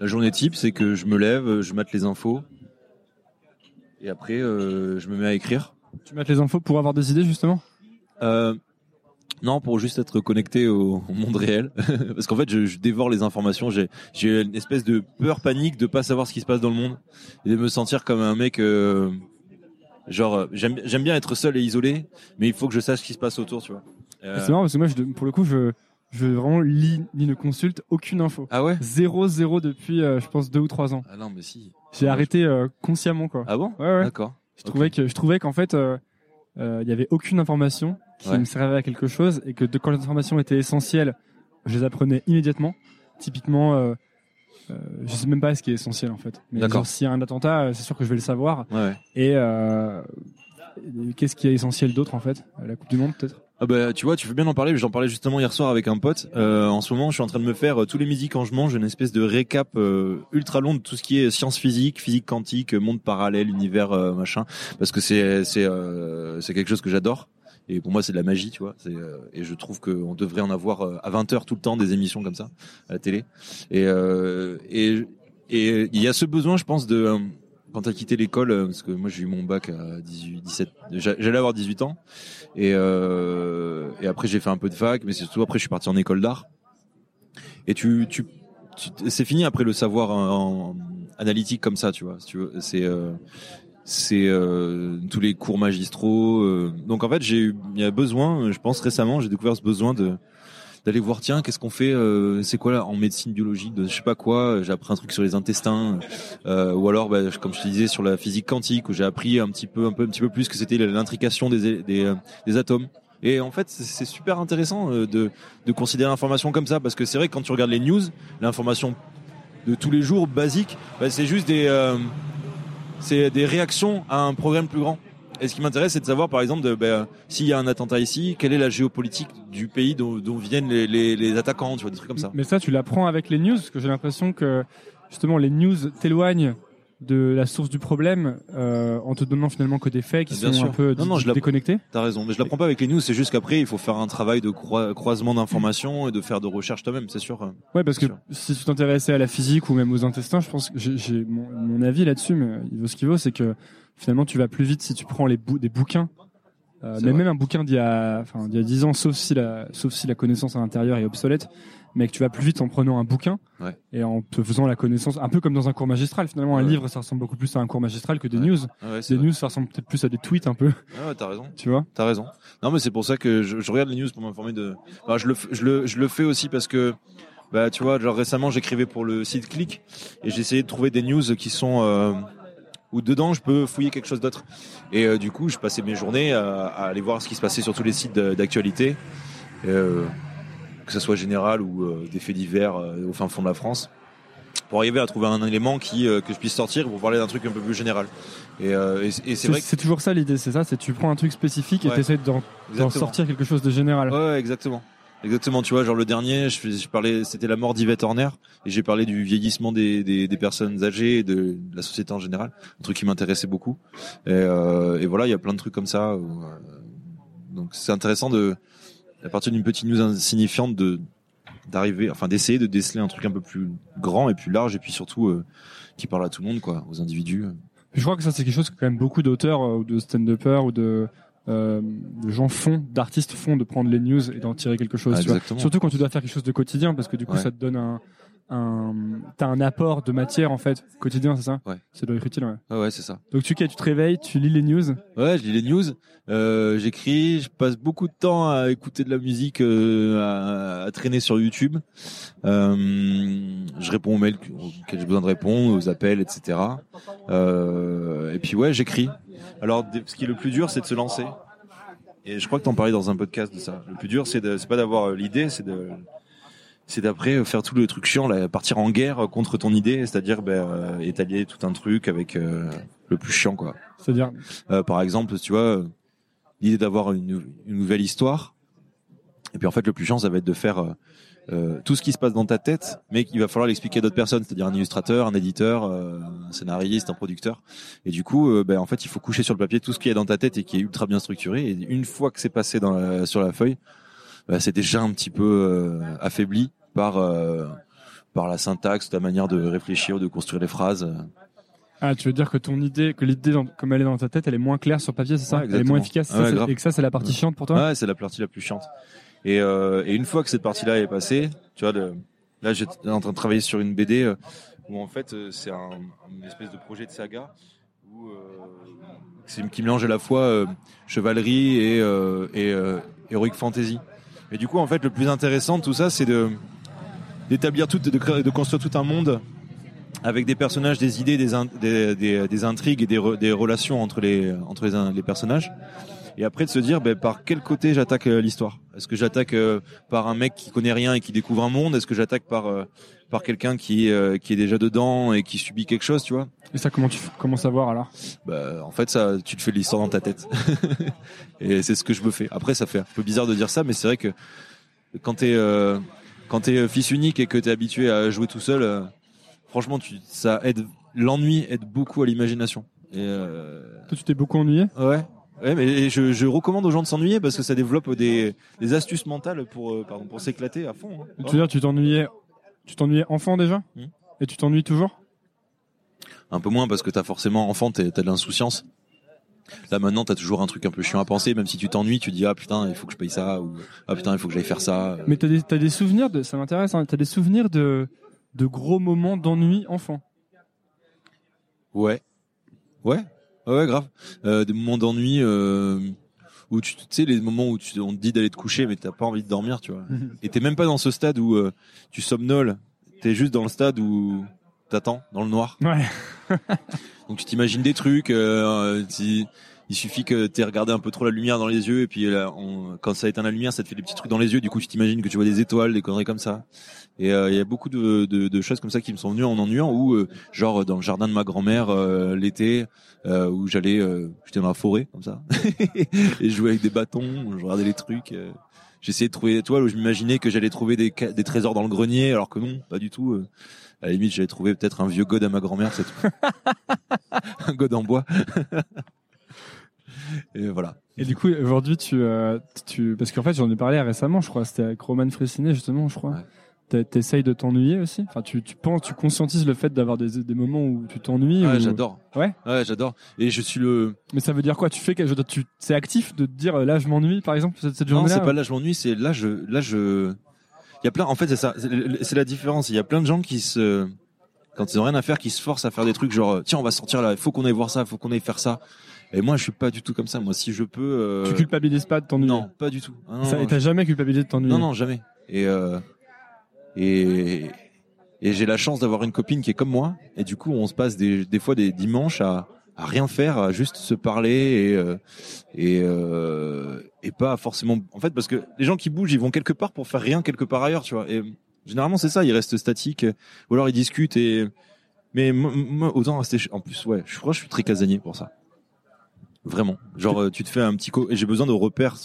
[SPEAKER 1] la journée type, c'est que je me lève, je mate les infos, et après euh, je me mets à écrire.
[SPEAKER 2] Tu mets les infos pour avoir des idées justement?
[SPEAKER 1] Euh, non, pour juste être connecté au, au monde réel, parce qu'en fait, je, je dévore les informations. J'ai, j'ai une espèce de peur panique de pas savoir ce qui se passe dans le monde et de me sentir comme un mec. euh, genre, j'aime, j'aime bien être seul et isolé, mais il faut que je sache ce qui se passe autour, tu vois.
[SPEAKER 2] C'est marrant parce que moi, je, pour le coup, je, je vraiment lis ni ne consulte aucune info.
[SPEAKER 1] ah ouais?
[SPEAKER 2] Zéro, zéro depuis, euh, je pense, deux ou trois ans.
[SPEAKER 1] Ah non, mais si.
[SPEAKER 2] J'ai
[SPEAKER 1] Ah,
[SPEAKER 2] arrêté euh, consciemment, quoi.
[SPEAKER 1] Ah bon
[SPEAKER 2] Ouais, ouais.
[SPEAKER 1] D'accord.
[SPEAKER 2] Je trouvais que, je trouvais qu'en fait, euh, euh, il y avait aucune information qui
[SPEAKER 1] Ouais.
[SPEAKER 2] me servait à quelque chose et que de, quand les informations étaient essentielles, je les apprenais immédiatement. Typiquement, euh, euh, je sais même pas ce qui est essentiel en fait. Mais
[SPEAKER 1] D'accord.
[SPEAKER 2] genre, s'il y a un attentat, euh, c'est sûr que je vais le savoir.
[SPEAKER 1] Ouais,
[SPEAKER 2] euh, et qu'est-ce qui est essentiel d'autre en fait? La Coupe du Monde peut-être?
[SPEAKER 1] Ah bah tu vois, tu veux bien en parler. J'en parlais justement hier soir avec un pote. Euh, en ce moment, je suis en train de me faire euh, tous les midis quand je mange une espèce de récap euh, ultra long de tout ce qui est sciences physiques, physique quantique, monde parallèle, univers euh, machin, parce que c'est c'est euh, c'est quelque chose que j'adore. Et pour moi, c'est de la magie, tu vois. Euh, et je trouve qu'on devrait en avoir à 20 heures tout le temps des émissions comme ça à la télé. Et euh, et et il y a ce besoin, je pense, de quand t'as quitté l'école, euh, parce que moi j'ai eu mon bac à 18, 17, j'a- j'allais avoir 18 ans. Et, euh, et après j'ai fait un peu de fac, mais c'est surtout après je suis parti en école d'art. Et tu, tu, c'est fini après le savoir en, analytique comme ça, tu vois. Tu veux, c'est euh, c'est tous les cours magistraux. donc en fait j'ai eu, il y a besoin, je pense récemment j'ai découvert ce besoin de d'aller voir tiens qu'est-ce qu'on fait euh, c'est quoi là en médecine biologique de je sais pas quoi j'ai appris un truc sur les intestins euh, ou alors bah, comme je te disais sur la physique quantique où j'ai appris un petit peu un peu un petit peu plus que c'était l'intrication des des, euh, des atomes. Et en fait c'est super intéressant euh, de de considérer l'information comme ça parce que c'est vrai que quand tu regardes les news l'information de tous les jours basique bah, c'est juste des euh, c'est des réactions à un problème plus grand et ce qui m'intéresse, c'est de savoir, par exemple, ben, s'il y a un attentat ici, quelle est la géopolitique du pays dont, dont viennent les, les, les attaquants, tu vois, des trucs comme ça.
[SPEAKER 2] Mais ça, tu l'apprends avec les news, parce que j'ai l'impression que justement les news t'éloignent de la source du problème euh, en te donnant finalement que des faits qui
[SPEAKER 1] Bien
[SPEAKER 2] sont
[SPEAKER 1] sûr.
[SPEAKER 2] un peu
[SPEAKER 1] Non, non, je
[SPEAKER 2] déconnectés.
[SPEAKER 1] T'as raison, mais je l'apprends pas avec les news. C'est juste qu'après, il faut faire un travail de croi- croisement d'informations et de faire de recherche toi-même, c'est sûr.
[SPEAKER 2] Ouais, parce que
[SPEAKER 1] Sûr.
[SPEAKER 2] si tu t'intéressais à la physique ou même aux intestins, je pense que j'ai- j'ai mon, mon avis là-dessus, mais il vaut ce qu'il vaut, c'est que finalement tu vas plus vite si tu prends les bou- des bouquins. Euh, mais
[SPEAKER 1] vrai.
[SPEAKER 2] même un bouquin d'il y a, enfin, d'il y a 10 ans, sauf si la, sauf si la connaissance à l'intérieur est obsolète, mais que tu vas plus vite en prenant un bouquin
[SPEAKER 1] Ouais.
[SPEAKER 2] et en te faisant la connaissance, un peu comme dans un cours magistral. Finalement, un
[SPEAKER 1] Ouais.
[SPEAKER 2] livre, ça ressemble beaucoup plus à un cours magistral que des
[SPEAKER 1] Ouais.
[SPEAKER 2] news. Des
[SPEAKER 1] vrai.
[SPEAKER 2] news, ça ressemble peut-être plus à des tweets un peu,
[SPEAKER 1] Ah ouais, t'as raison.
[SPEAKER 2] tu vois?
[SPEAKER 1] T'as raison. Non, mais c'est pour ça que je, je regarde les news pour m'informer de. Enfin, je le, je le, je le fais aussi parce que, bah, tu vois, genre récemment, j'écrivais pour le site Click et j'essayais de trouver des news qui sont euh, où dedans je peux fouiller quelque chose d'autre. Et euh, du coup, je passais mes journées à, à aller voir ce qui se passait sur tous les sites d'actualité, euh, que ce soit général ou euh, des faits divers au fin fond de la France, pour arriver à trouver un élément qui que je puisse sortir pour parler d'un truc un peu plus général. Et, et, et c'est
[SPEAKER 2] C'est
[SPEAKER 1] vrai que
[SPEAKER 2] c'est toujours ça l'idée, c'est ça, c'est tu prends un truc spécifique et
[SPEAKER 1] Ouais.
[SPEAKER 2] tu essaies d'en sortir quelque chose de général.
[SPEAKER 1] Ouais, exactement. Exactement, tu vois, genre le dernier, je, parlais, c'était la mort d'Yvette Horner, et j'ai parlé du vieillissement des, des, des personnes âgées et de, la société en général, un truc qui m'intéressait beaucoup. Et, euh, et voilà, il y a plein de trucs comme ça. euh, donc c'est intéressant de, à partir d'une petite news insignifiante, de d'arriver, enfin d'essayer de déceler un truc un peu plus grand et plus large, et puis surtout euh, qui parle à tout le monde, quoi, aux individus.
[SPEAKER 2] Je crois que ça c'est quelque chose que quand même beaucoup d'auteurs euh, ou de stand-uppers ou de, euh, de gens font, d'artistes font, de prendre les news et d'en tirer quelque chose.
[SPEAKER 1] Ah,
[SPEAKER 2] tu vois.
[SPEAKER 1] exactement.
[SPEAKER 2] Surtout quand tu dois faire quelque chose de quotidien, parce que du coup
[SPEAKER 1] Ouais.
[SPEAKER 2] ça te donne un, un t'as un apport de matière en fait quotidien, c'est ça
[SPEAKER 1] Ouais.
[SPEAKER 2] Ça doit être utile. Ouais.
[SPEAKER 1] Ouais, ouais, c'est ça.
[SPEAKER 2] Donc tu, tu te réveilles, tu lis les news.
[SPEAKER 1] Ouais, je lis les news, euh, j'écris, je passe beaucoup de temps à écouter de la musique, euh, à, à traîner sur YouTube. Euh, je réponds aux mails auxquels j'ai besoin de répondre, aux appels, etc. Et puis ouais, j'écris. Alors, ce qui est le plus dur, c'est de se lancer. Et je crois que t'en parlais dans un podcast de ça. Le plus dur, c'est de, c'est pas d'avoir euh, l'idée, c'est de, c'est d'après euh, faire tout le truc chiant, là, partir en guerre contre ton idée, c'est-à-dire ben, euh, étaler tout un truc avec euh, le plus chiant, quoi.
[SPEAKER 2] C'est-à-dire,
[SPEAKER 1] Euh, par exemple, tu vois, euh, l'idée d'avoir une, une nouvelle histoire. Et puis en fait, le plus chiant, ça va être de faire euh, tout ce qui se passe dans ta tête, mais qu'il va falloir l'expliquer à d'autres personnes, c'est-à-dire un illustrateur, un éditeur, euh, un scénariste, un producteur. Et du coup, euh, ben, en fait, il faut coucher sur le papier tout ce qu'il y a dans ta tête et qui est ultra bien structuré. Et une fois que c'est passé dans la- sur la feuille, ben, c'est déjà un petit peu euh, affaibli par euh, par la syntaxe, ta manière de réfléchir, de construire les phrases.
[SPEAKER 2] ah, tu veux dire que ton idée, que l'idée comme elle est dans ta tête, elle est moins claire sur papier, c'est ça?
[SPEAKER 1] Ouais,
[SPEAKER 2] Elle est moins efficace,
[SPEAKER 1] Ouais,
[SPEAKER 2] ça, et que ça, c'est la partie chiante pour toi?
[SPEAKER 1] Ouais, c'est la partie la plus chiante. Et, euh, et une fois que cette partie-là est passée, tu vois, là j'étais en train de travailler sur une BD euh, où en fait euh, c'est un, une espèce de projet de saga qui mélange à la fois chevalerie et, et heroic fantasy. Et du coup, en fait, le plus intéressant de tout ça, c'est de d'établir tout, de, construire tout un monde avec des personnages, des idées, des, in- des, des, des intrigues et des, re- des relations entre les personnages et après de se dire ben, par quel côté j'attaque euh, l'histoire? Est-ce que j'attaque euh, par un mec qui connaît rien et qui découvre un monde? Est-ce que j'attaque par euh, par quelqu'un qui euh, qui est déjà dedans et qui subit quelque chose, tu vois?
[SPEAKER 2] Et ça, comment tu comment savoir alors?
[SPEAKER 1] Bah, en fait ça tu te fais l'histoire dans ta tête. et c'est ce que je me fais. Après ça fait un peu bizarre de dire ça mais c'est vrai que quand t'es euh, quand t'es fils unique et que t'es habitué à jouer tout seul euh, franchement tu ça aide l'ennui aide beaucoup à l'imagination. Et euh,
[SPEAKER 2] Toi, tu t'es beaucoup ennuyé?
[SPEAKER 1] Ouais. Ouais, mais je, je recommande aux gens de s'ennuyer parce que ça développe des, des astuces mentales pour, euh, pardon, pour s'éclater à fond. hein.
[SPEAKER 2] Tu veux dire, tu t'ennuyais, tu t'ennuyais enfant déjà
[SPEAKER 1] Hmm.
[SPEAKER 2] Et tu t'ennuies toujours?
[SPEAKER 1] Un peu moins parce que t'as forcément enfant, t'es- t'as de l'insouciance. Là maintenant, t'as toujours un truc un peu chiant à penser, même si tu t'ennuies, tu dis ah putain, il faut que je paye ça ou ah putain, il faut que j'aille faire ça.
[SPEAKER 2] Mais t'as des, t'as des souvenirs de, ça m'intéresse, hein, t'as des souvenirs de, de gros moments d'ennui enfant?
[SPEAKER 1] Ouais, ouais, ouais, ouais, grave. Euh, des moments d'ennui euh, où tu, tu sais, les moments où tu, on te dit d'aller te coucher, mais t'as pas envie de dormir, tu vois. Et t'es même pas dans ce stade où euh, tu somnoles. T'es juste dans le stade où t'attends dans le noir.
[SPEAKER 2] Ouais.
[SPEAKER 1] Donc tu t'imagines des trucs. euh, tu- il suffit que t'aies regardé un peu trop la lumière dans les yeux et puis là, on- quand ça éteint la lumière, ça te fait des petits trucs dans les yeux. Du coup, tu t'imagines que tu vois des étoiles, des conneries comme ça. Et euh, il y a beaucoup de, de, de choses comme ça qui me sont venues en ennuyant. Ou euh, genre dans le jardin de ma grand-mère euh, l'été, euh, où j'allais, euh, j'étais dans la forêt comme ça et je jouais avec des bâtons. Je regardais les trucs. euh, J'essayais de trouver des étoiles où je m'imaginais que j'allais trouver des, des trésors dans le grenier, alors que non, pas du tout. euh. À la limite, j'allais trouver peut-être un vieux god à ma grand-mère, c'est tout. un god en bois. Et voilà.
[SPEAKER 2] Et du coup, aujourd'hui, tu, euh, tu, parce qu'en fait, j'en ai parlé récemment, je crois, c'était avec Roman Fressinet, justement, je crois.
[SPEAKER 1] Ouais.
[SPEAKER 2] T'essayes de t'ennuyer aussi? Enfin, tu, tu penses, tu conscientises le fait d'avoir des, des moments où tu t'ennuies
[SPEAKER 1] Ouais,
[SPEAKER 2] ou-
[SPEAKER 1] j'adore.
[SPEAKER 2] Ouais?
[SPEAKER 1] Ouais, j'adore. Et je suis le.
[SPEAKER 2] Mais ça veut dire quoi? Tu fais quelque chose tu, C'est actif de te dire euh, là, je m'ennuie, par exemple, cette, cette
[SPEAKER 1] Non,
[SPEAKER 2] journée-là
[SPEAKER 1] c'est pas là je m'ennuie, c'est là je là je. Il y a plein. En fait, c'est ça. C'est c'est la différence. Il y a plein de gens qui se quand ils ont rien à faire, qui se forcent à faire des trucs genre tiens on va sortir là, il faut qu'on aille voir ça, il faut qu'on aille faire ça. Et moi je suis pas du tout comme ça. Moi si je peux. euh,
[SPEAKER 2] Tu culpabilises pas de t'ennuyer
[SPEAKER 1] Non, pas du tout. Ah, non,
[SPEAKER 2] Ça-
[SPEAKER 1] non,
[SPEAKER 2] Et t'as jamais culpabilisé de t'ennuyer
[SPEAKER 1] Non, non, jamais. Et euh, et et j'ai la chance d'avoir une copine qui est comme moi. Et du coup, on se passe des des fois des dimanches à à rien faire, à juste se parler et euh, et euh, et pas forcément. En fait, parce que les gens qui bougent, ils vont quelque part pour faire rien quelque part ailleurs, tu vois. Et généralement, c'est ça. Ils restent statiques ou alors ils discutent. Et mais moi, autant rester. En plus, ouais, je crois que je suis très casanier pour ça. Vraiment. Genre, euh, tu te fais un petit co. Et j'ai besoin de repères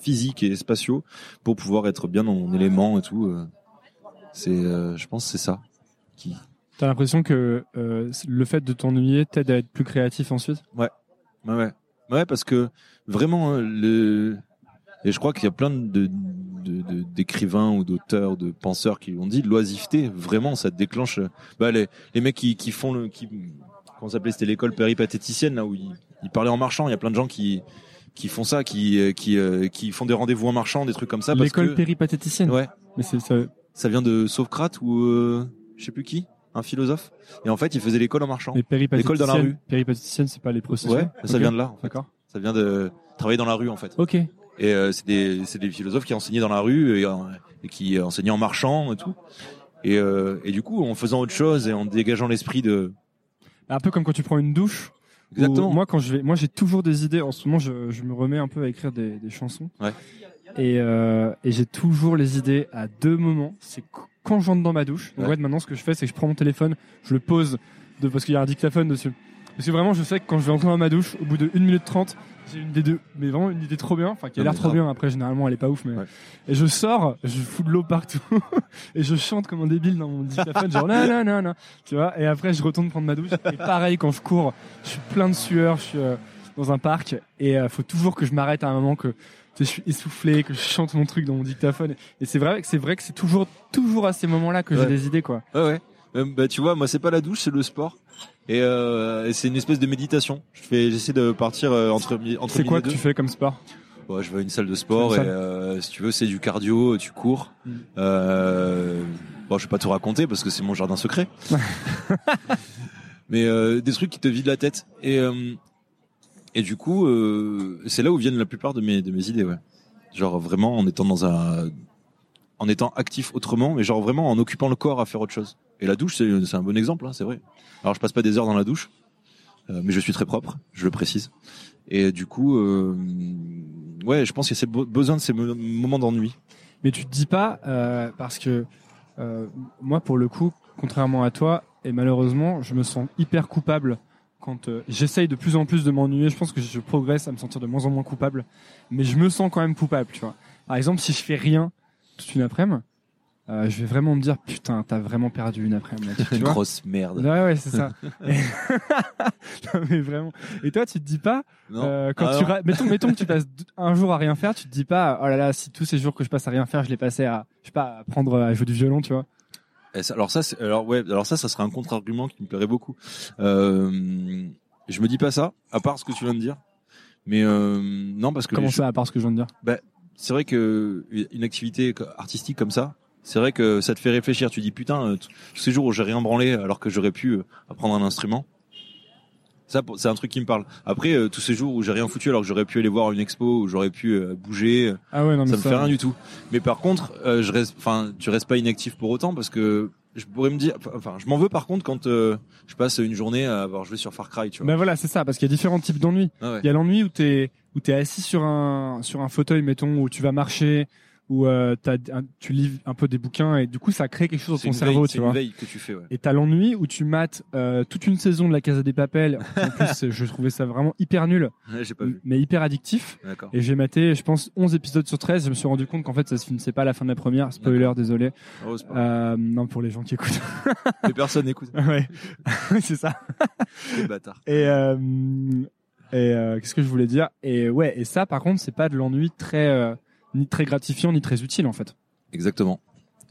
[SPEAKER 1] physiques et spatiaux pour pouvoir être bien dans mon élément et tout. euh. C'est, euh, je pense, que c'est ça. Qui.
[SPEAKER 2] T'as l'impression que euh, le fait de t'ennuyer t'aide à être plus créatif ensuite?
[SPEAKER 1] Ouais, ouais, ouais, parce que vraiment hein, le. Et je crois qu'il y a plein de de- de- d'écrivains ou d'auteurs, de penseurs qui l'ont dit, l'oisiveté, vraiment, ça déclenche. Bah, les, les mecs qui, qui font le, qui, comment s'appelait, c'était l'école péripatéticienne là où ils, ils parlaient en marchant. Il y a plein de gens qui qui font ça, qui euh, qui euh, qui font des rendez-vous en marchant, des trucs comme ça.
[SPEAKER 2] L'école péripatéticienne
[SPEAKER 1] Ouais,
[SPEAKER 2] Mais c'est ça.
[SPEAKER 1] ça vient de Socrate ou euh, je sais plus qui, un philosophe. Et en fait, il faisait l'école en marchant. L'école dans la rue.
[SPEAKER 2] Péripatéticiennes, c'est pas les prostituées
[SPEAKER 1] Ouais, ça vient de là. En fait.
[SPEAKER 2] D'accord.
[SPEAKER 1] Ça vient de travailler dans la rue en fait.
[SPEAKER 2] Ok.
[SPEAKER 1] Et euh, c'est des c'est des philosophes qui enseignaient dans la rue et, euh, et qui enseignaient en marchant et tout. Et, euh, et du coup, en faisant autre chose et en dégageant l'esprit de
[SPEAKER 2] Un peu comme quand tu prends une douche
[SPEAKER 1] Exactement.
[SPEAKER 2] Où moi, quand je vais, moi, j'ai toujours des idées. En ce moment, je, je me remets un peu à écrire des, des chansons.
[SPEAKER 1] Ouais.
[SPEAKER 2] Et, euh, et j'ai toujours les idées à deux moments. C'est qu- quand j'entre dans ma douche. Donc,
[SPEAKER 1] Ouais.
[SPEAKER 2] ouais, maintenant, ce que je fais, c'est que je prends mon téléphone, je le pose de, parce qu'il y a un dictaphone dessus. Parce que vraiment, je sais que quand je vais entrer dans ma douche, au bout de 1 minute 30, j'ai une idée de, mais vraiment une idée trop bien, enfin, qui a l'air trop bien. Après, généralement, elle est pas ouf, mais,
[SPEAKER 1] Ouais.
[SPEAKER 2] et je sors, je fous de l'eau partout, et je chante comme un débile dans mon dictaphone, genre, non, non, non, non, tu vois, et après, je retourne prendre ma douche, et pareil, quand je cours, je suis plein de sueur, je suis euh, dans un parc, et euh, faut toujours que je m'arrête à un moment que, je suis essoufflé, que je chante mon truc dans mon dictaphone, et c'est vrai que c'est vrai que c'est toujours, toujours à ces moments-là que j'ai des idées, quoi.
[SPEAKER 1] Ouais, ouais. Euh, bah, tu vois, moi, c'est pas la douche, c'est le sport. Et, euh, c'est une espèce de méditation. Je fais, j'essaie de partir euh, entre entre
[SPEAKER 2] C'est quoi que
[SPEAKER 1] deux.
[SPEAKER 2] tu fais comme sport?
[SPEAKER 1] Ouais, je vais à une salle de sport et euh, si tu veux, c'est du cardio, tu cours.
[SPEAKER 2] Mm.
[SPEAKER 1] Euh, bon, je vais pas tout raconter parce que c'est mon jardin secret. Mais euh, des trucs qui te vident la tête. Et euh, et du coup, euh, c'est là où viennent la plupart de mes de mes idées. Ouais. Genre vraiment en étant dans un en étant actif autrement, mais genre vraiment en occupant le corps à faire autre chose. Et la douche, c'est un bon exemple, hein, c'est vrai. Alors je passe pas des heures dans la douche, euh, mais je suis très propre, je le précise. Et du coup, euh, ouais, je pense qu'il y a besoin de ces mo- moments d'ennui.
[SPEAKER 2] Mais tu te dis pas, euh, parce que moi, pour le coup, contrairement à toi, et malheureusement, je me sens hyper coupable quand j'essaye de plus en plus de m'ennuyer. Je pense que je progresse à me sentir de moins en moins coupable, mais je me sens quand même coupable, tu vois. Par exemple, si je fais rien toute une après-midi, euh, je vais vraiment me dire putain, t'as vraiment perdu une après-midi. là, Tu vois
[SPEAKER 1] Grosse merde.
[SPEAKER 2] Ouais, ouais, c'est ça. Et... non, mais vraiment. Et toi, tu te dis pas,
[SPEAKER 1] Non.
[SPEAKER 2] euh, quand
[SPEAKER 1] Ah
[SPEAKER 2] tu
[SPEAKER 1] non.
[SPEAKER 2] ra- mettons, mettons que tu passes un jour à rien faire, tu te dis pas, oh là là, si tous ces jours que je passe à rien faire, je les passais à, je sais pas, à apprendre à jouer du violon, tu vois.
[SPEAKER 1] Et ça- alors ça, alors ouais, alors ça, ça serait un contre-argument qui me plairait beaucoup. Euh, je me dis pas ça, à part ce que tu viens de dire. Mais euh, non, parce que
[SPEAKER 2] Comment ça, à part ce que je viens de dire?
[SPEAKER 1] C'est vrai que une activité artistique comme ça, c'est vrai que ça te fait réfléchir. Tu dis putain, euh, tous ces jours où j'ai rien branlé alors que j'aurais pu euh, apprendre un instrument. Ça, c'est un truc qui me parle. Après, euh, tous ces jours où j'ai rien foutu alors que j'aurais pu aller voir une expo, où j'aurais pu euh, bouger,
[SPEAKER 2] Ah ouais, non, mais
[SPEAKER 1] ça me fait rien du tout. Mais par contre, euh, je reste, enfin, tu restes pas inactif pour autant parce que je pourrais me dire, enfin, je m'en veux par contre quand je passe une journée à avoir joué sur Far Cry, tu vois.
[SPEAKER 2] Ben voilà, c'est ça, parce qu'il y a différents types d'ennuis.
[SPEAKER 1] Ah ouais.
[SPEAKER 2] Il y a l'ennui où t'es, où t'es assis sur un, sur un fauteuil, mettons, où tu vas marcher, où euh, un- tu lis un peu des bouquins et du coup ça crée quelque chose dans ton cerveau,
[SPEAKER 1] veille,
[SPEAKER 2] tu
[SPEAKER 1] c'est une
[SPEAKER 2] vois.
[SPEAKER 1] veille que tu fais, ouais.
[SPEAKER 2] Et t'as l'ennui où tu mates euh, toute une saison de la Casa des Papels. En plus, je trouvais ça vraiment hyper nul,
[SPEAKER 1] Ouais, pas vu.
[SPEAKER 2] mais hyper addictif. Et j'ai maté, je pense, 11 épisodes sur 13. Je me suis rendu compte qu'en fait, ça se finissait pas à la fin de la première. Spoiler, désolé.
[SPEAKER 1] Oh.
[SPEAKER 2] Euh, non, pour les gens qui écoutent.
[SPEAKER 1] Mais personne n'écoute.
[SPEAKER 2] ouais, c'est ça.
[SPEAKER 1] Les bâtards.
[SPEAKER 2] Et, et qu'est-ce que je voulais dire? Et ouais, et ça, par contre, c'est pas de l'ennui très, ni très gratifiant, ni très utile, en fait.
[SPEAKER 1] Exactement.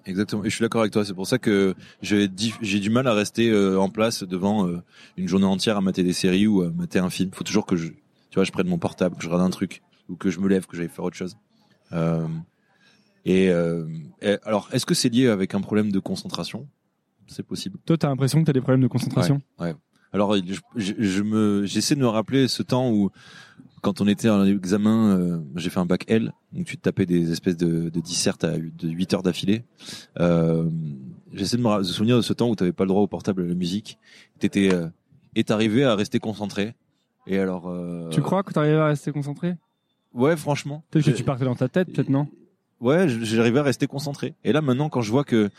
[SPEAKER 1] Exactement. Et je suis d'accord avec toi. C'est pour ça que j'ai du mal à rester euh, en place devant euh, une journée entière à mater des séries ou à mater un film. Faut toujours que je, tu vois, je prenne mon portable, que je regarde un truc ou que je me lève, que j'aille faire autre chose. Euh, et, euh, et alors, est-ce que c'est lié avec un problème de concentration? C'est possible.
[SPEAKER 2] Toi, t'as l'impression que t'as des problèmes de concentration?
[SPEAKER 1] Alors, je, je, je me, j'essaie de me rappeler ce temps où, quand on était en examen, euh, j'ai fait un bac L, donc tu te tapais des espèces de, de dissertes à de 8 heures d'affilée. Euh, j'essaie de me souvenir de ce temps où tu n'avais pas le droit au portable à la musique. T'étais, euh, et t'arrivais à rester concentré. Et alors, euh,
[SPEAKER 2] Tu crois que t'arrives à rester concentré?
[SPEAKER 1] Ouais, franchement.
[SPEAKER 2] Peut-être que tu partais dans ta tête, peut-être non?
[SPEAKER 1] Ouais, j'arrivais à rester concentré. Et là, maintenant, quand je vois que,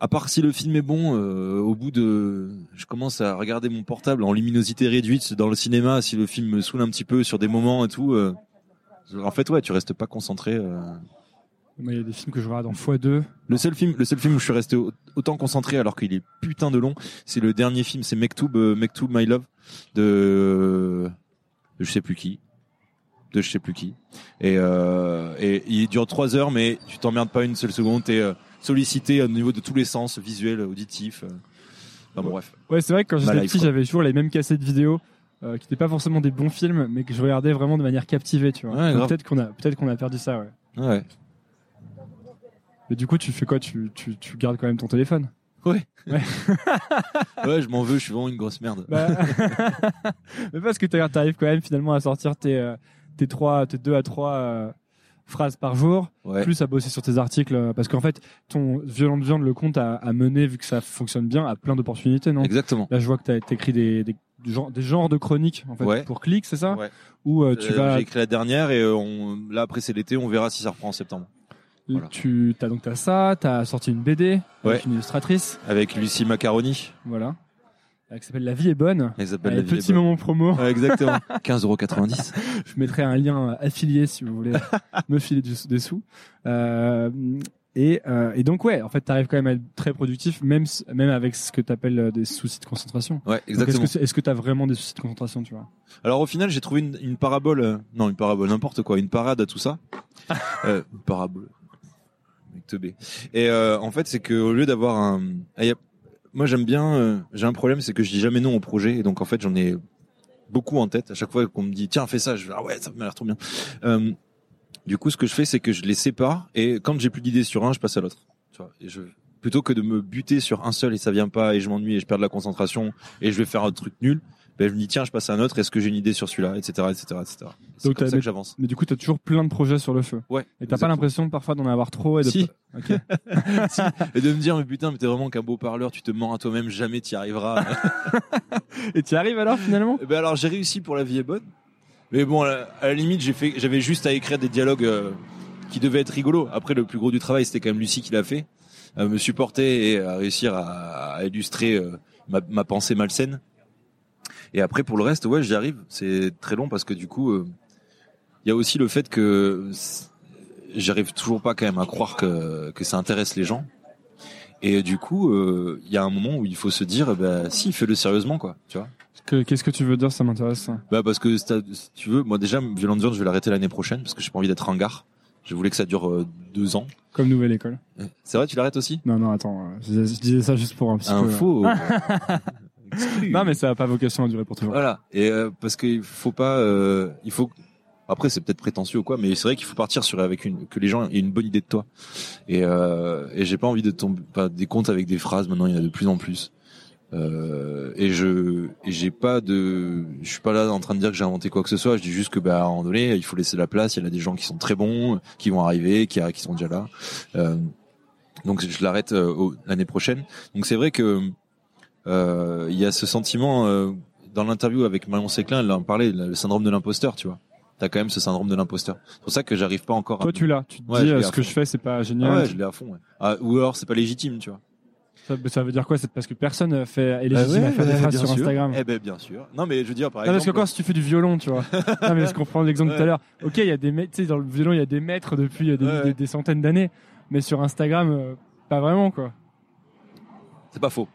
[SPEAKER 1] à part si le film est bon, euh, au bout de, je commence à regarder mon portable en luminosité réduite dans le cinéma, si le film me saoule un petit peu sur des moments et tout, euh, en fait, ouais, tu restes pas concentré. euh.
[SPEAKER 2] Il y a des films que je regarde en x2.
[SPEAKER 1] Le seul film, le seul film où je suis resté au- autant concentré alors qu'il est putain de long, c'est le dernier film, c'est Mektoub, euh, Mektoub My Love de, de je sais plus qui, de je sais plus qui. Et, euh, et il dure trois heures, mais tu t'emmerdes pas une seule seconde. Euh, sollicité au niveau de tous les sens, visuel, auditif. euh. Enfin, bon, bref.
[SPEAKER 2] Ouais, c'est vrai que quand j'étais petit, j'avais toujours les mêmes cassettes vidéo. Euh, qui n'étaient pas forcément des bons films, mais que je regardais vraiment de manière captivée, tu vois.
[SPEAKER 1] Ouais,
[SPEAKER 2] peut-être qu'on a, peut-être qu'on a perdu ça, ouais.
[SPEAKER 1] Ouais.
[SPEAKER 2] Mais du coup, tu fais quoi? Tu, tu, tu gardes quand même ton téléphone?
[SPEAKER 1] Ouais.
[SPEAKER 2] Ouais.
[SPEAKER 1] ouais, je m'en veux. Je suis vraiment une grosse merde.
[SPEAKER 2] Bah, mais parce que t'arrives t'arrives quand même finalement à sortir tes, euh, tes trois, tes deux à trois euh, phrases par jour,
[SPEAKER 1] Ouais.
[SPEAKER 2] plus à bosser sur tes articles, euh, parce qu'en fait, ton violente viande, le compte a, a mené, vu que ça fonctionne bien, à plein d'opportunités, non?
[SPEAKER 1] Exactement.
[SPEAKER 2] Là, je vois que tu as écrit des, genres de chroniques en fait,
[SPEAKER 1] Ouais.
[SPEAKER 2] pour clic, c'est ça?
[SPEAKER 1] Ouais.
[SPEAKER 2] Ou euh, tu
[SPEAKER 1] Euh,
[SPEAKER 2] vas,
[SPEAKER 1] J'ai écrit la dernière et euh, on, là après c'est l'été, on verra si ça reprend en septembre. voilà.
[SPEAKER 2] tu as donc t'as ça, tu as sorti une BD avec une illustratrice,
[SPEAKER 1] Avec Lucie Macaroni,
[SPEAKER 2] voilà, qui s'appelle La vie est bonne.
[SPEAKER 1] elle s'appelle
[SPEAKER 2] Euh,
[SPEAKER 1] La Vie est
[SPEAKER 2] petit
[SPEAKER 1] bonne.
[SPEAKER 2] moment promo.
[SPEAKER 1] Ouais, exactement. 15,90€.
[SPEAKER 2] Je mettrai un lien affilié si vous voulez me filer du- des sous. Euh, et, euh, et donc ouais, en fait, tu arrives quand même à être très productif, même même avec ce que tu appelles des soucis de concentration.
[SPEAKER 1] Ouais, exactement.
[SPEAKER 2] Est-ce que tu as vraiment des soucis de concentration, tu vois?
[SPEAKER 1] Alors au final, j'ai trouvé une, une parabole, euh, non une parabole, n'importe quoi, une parade à tout ça. euh, une parabole. Et euh, en fait, c'est que au lieu d'avoir un, ah, y a- moi j'aime bien, euh, j'ai un problème, c'est que je dis jamais non au projet, et donc en fait j'en ai beaucoup en tête. À chaque fois qu'on me dit tiens fais ça, je vais ah ouais ça m'a l'air trop bien. Euh, du coup, ce que je fais, c'est que je les sépare, et quand j'ai plus d'idées sur un, je passe à l'autre. Tu vois, et je plutôt que de me buter sur un seul et ça vient pas et je m'ennuie et je perds de la concentration et je vais faire un truc nul ben, je me dis tiens je passe à un autre est-ce que j'ai une idée sur celui-là etc etc etc c'est
[SPEAKER 2] Donc,
[SPEAKER 1] comme ça que j'avance.
[SPEAKER 2] Mais du coup, tu as toujours plein de projets sur le feu.
[SPEAKER 1] ouais
[SPEAKER 2] Et t'as pas l'impression parfois d'en avoir trop et de
[SPEAKER 1] Si. Et de me dire mais putain mais t'es vraiment qu'un beau parleur tu te mens à toi-même jamais t'y arriveras.
[SPEAKER 2] Et tu y arrives alors finalement?
[SPEAKER 1] Eh ben alors j'ai réussi pour la vie est bonne. Mais bon à la, à la limite j'ai fait j'avais juste à écrire des dialogues euh, qui devaient être rigolos. Après le plus gros du travail c'était quand même Lucie qui l'a fait à me supporter et à réussir à, à illustrer euh, ma, ma pensée malsaine et après pour le reste ouais j'y arrive c'est très long parce que du coup euh, il y a aussi le fait que j'arrive toujours pas quand même à croire que que ça intéresse les gens et du coup euh, il y a un moment où il faut se dire bah si fais-le sérieusement quoi tu vois
[SPEAKER 2] Que- Qu'est-ce que tu veux dire Ça m'intéresse. ça?
[SPEAKER 1] bah parce que si tu veux, moi déjà Violent Viande, je vais l'arrêter l'année prochaine parce que j'ai pas envie d'être un gars. Je voulais que ça dure euh, deux ans.
[SPEAKER 2] Comme nouvelle école.
[SPEAKER 1] C'est vrai, tu l'arrêtes aussi?
[SPEAKER 2] Non, non, attends. euh, Je, disais ça juste pour un petit peu.
[SPEAKER 1] Info.
[SPEAKER 2] Non, mais ça n'a pas vocation à durer pour toujours.
[SPEAKER 1] voilà. Et euh, parce qu'il faut pas, euh, il faut. Après, c'est peut-être prétentieux ou quoi, mais c'est vrai qu'il faut partir sur avec une que les gens aient une bonne idée de toi. Et, euh, et j'ai pas envie de tomber pas des comptes avec des phrases. Maintenant, il y en a de plus en plus. Euh, et je et j'ai pas de je suis pas là en train de dire que j'ai inventé quoi que ce soit je dis juste que bah à un moment donné il faut laisser la place il y en a des gens qui sont très bons qui vont arriver qui qui sont déjà là euh, donc je l'arrête euh, l'année prochaine donc c'est vrai que euh, il y a ce sentiment euh, dans l'interview avec Marion Séclin elle en parlait le syndrome de l'imposteur tu vois t'as quand même ce syndrome de l'imposteur c'est pour ça que j'arrive pas encore à
[SPEAKER 2] Toi, tu l'as. Tu te
[SPEAKER 1] Ouais,
[SPEAKER 2] dis, euh, ce que je fais, c'est pas
[SPEAKER 1] ah
[SPEAKER 2] génial.
[SPEAKER 1] ouais je l'ai à fond ouais. Ah, ou alors c'est pas légitime tu vois
[SPEAKER 2] ça, ça veut dire quoi C'est parce que personne euh, fait, est légitime à faire des
[SPEAKER 1] ouais,
[SPEAKER 2] phrases sur
[SPEAKER 1] sûr.
[SPEAKER 2] Instagram.
[SPEAKER 1] Eh ben bien sûr. Non mais je veux dire par
[SPEAKER 2] Non, parce que
[SPEAKER 1] exemple.
[SPEAKER 2] quand si tu fais du violon, tu vois. non, mais je comprends l'exemple tout à
[SPEAKER 1] Ouais.
[SPEAKER 2] l'heure. Ok, il y a des maîtres, tu sais, dans le violon, il y a des maîtres depuis euh, des,
[SPEAKER 1] Ouais.
[SPEAKER 2] des- des centaines d'années. Mais sur Instagram, euh, pas vraiment, quoi.
[SPEAKER 1] C'est pas faux.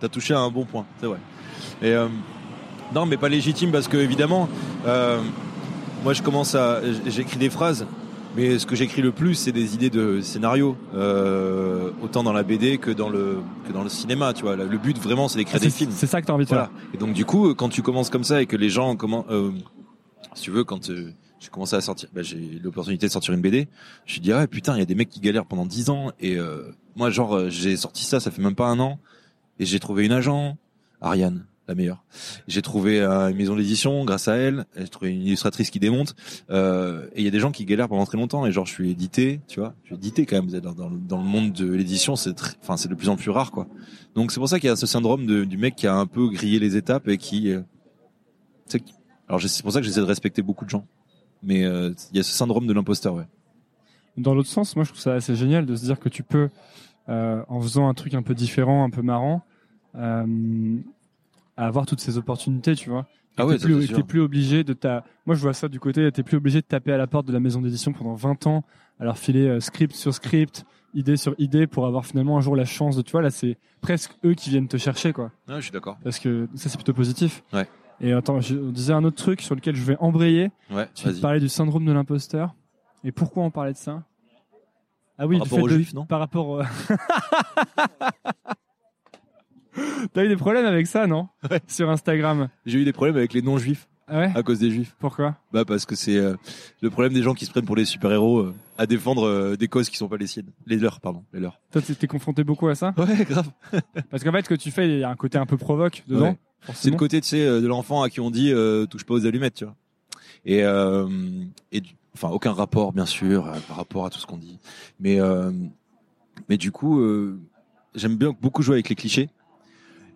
[SPEAKER 1] T'as touché à un bon point, c'est vrai. Et euh, non mais pas légitime parce que évidemment, euh, moi je commence à, j'écris des phrases. Mais ce que j'écris le plus, c'est des idées de scénario, euh, autant dans la BD que dans le que dans le cinéma. Tu vois, le but vraiment, c'est d'écrire
[SPEAKER 2] Ah,
[SPEAKER 1] des films.
[SPEAKER 2] c'est ça que t'as envie de
[SPEAKER 1] Voilà.
[SPEAKER 2] faire.
[SPEAKER 1] Et donc du coup, quand tu commences comme ça et que les gens comment, euh, si tu veux, quand euh, j'ai commencé à sortir, bah, j'ai eu l'opportunité de sortir une BD, je me dis ah putain, il y a des mecs qui galèrent pendant 10 ans et euh, moi genre euh, j'ai sorti ça, ça fait même pas un an et j'ai trouvé une agent, Ariane, la meilleure. J'ai trouvé euh, une maison d'édition grâce à elle, j'ai trouvé une illustratrice qui démonte euh, et il y a des gens qui galèrent pendant très longtemps et genre je suis édité, tu vois, je suis édité quand même dans, le- monde de l'édition, c'est enfin c'est de plus en plus rare quoi. Donc c'est pour ça qu'il y a ce syndrome du mec qui a un peu grillé les étapes et qui, euh, alors c'est pour ça que j'essaie de respecter beaucoup de gens. Mais euh, il y a ce syndrome de l'imposteur, ouais.
[SPEAKER 2] Dans l'autre sens, moi, je trouve ça assez génial de se dire que tu peux, euh, en faisant un truc un peu différent, un peu marrant, euh, avoir toutes ces opportunités, tu vois.
[SPEAKER 1] Ah ouais,
[SPEAKER 2] t'es plus, t'es obligé de ta. Moi, je vois ça du côté. T'es plus obligé de taper à la porte de la maison d'édition pendant 20 ans, à leur filer euh, script sur script, idée sur idée, pour avoir finalement un jour la chance de. Tu vois, là, c'est presque eux qui viennent te chercher, quoi.
[SPEAKER 1] Ouais, je suis d'accord.
[SPEAKER 2] Parce que ça, c'est plutôt positif.
[SPEAKER 1] Ouais.
[SPEAKER 2] Et attends, je on disait un autre truc sur lequel je vais embrayer.
[SPEAKER 1] Ouais,
[SPEAKER 2] Tu parlais du syndrome de l'imposteur. Et pourquoi on parlait de ça? Ah oui,
[SPEAKER 1] Par
[SPEAKER 2] du
[SPEAKER 1] rapport
[SPEAKER 2] fait
[SPEAKER 1] aux
[SPEAKER 2] de-
[SPEAKER 1] Juifs, non?
[SPEAKER 2] Par rapport. au- T'as eu des problèmes avec ça, non
[SPEAKER 1] Ouais.
[SPEAKER 2] Sur Instagram.
[SPEAKER 1] J'ai eu des problèmes avec les non-juifs
[SPEAKER 2] Ah ouais
[SPEAKER 1] à cause des juifs.
[SPEAKER 2] Pourquoi
[SPEAKER 1] Bah parce que c'est euh, le problème des gens qui se prennent pour les super-héros euh, à défendre euh, des causes qui sont pas les siennes. Les leurs, pardon, les leurs.
[SPEAKER 2] Toi, t'es confronté beaucoup à ça
[SPEAKER 1] Ouais, grave.
[SPEAKER 2] Parce qu'en fait, ce que tu fais, il y a un côté un peu provoque dedans.
[SPEAKER 1] Ouais. C'est le côté, tu sais, de l'enfant à qui on dit touche pas aux allumettes, tu vois. Et, et du- enfin aucun rapport bien sûr par rapport à tout ce qu'on dit, mais mais du coup j'aime bien beaucoup jouer avec les clichés.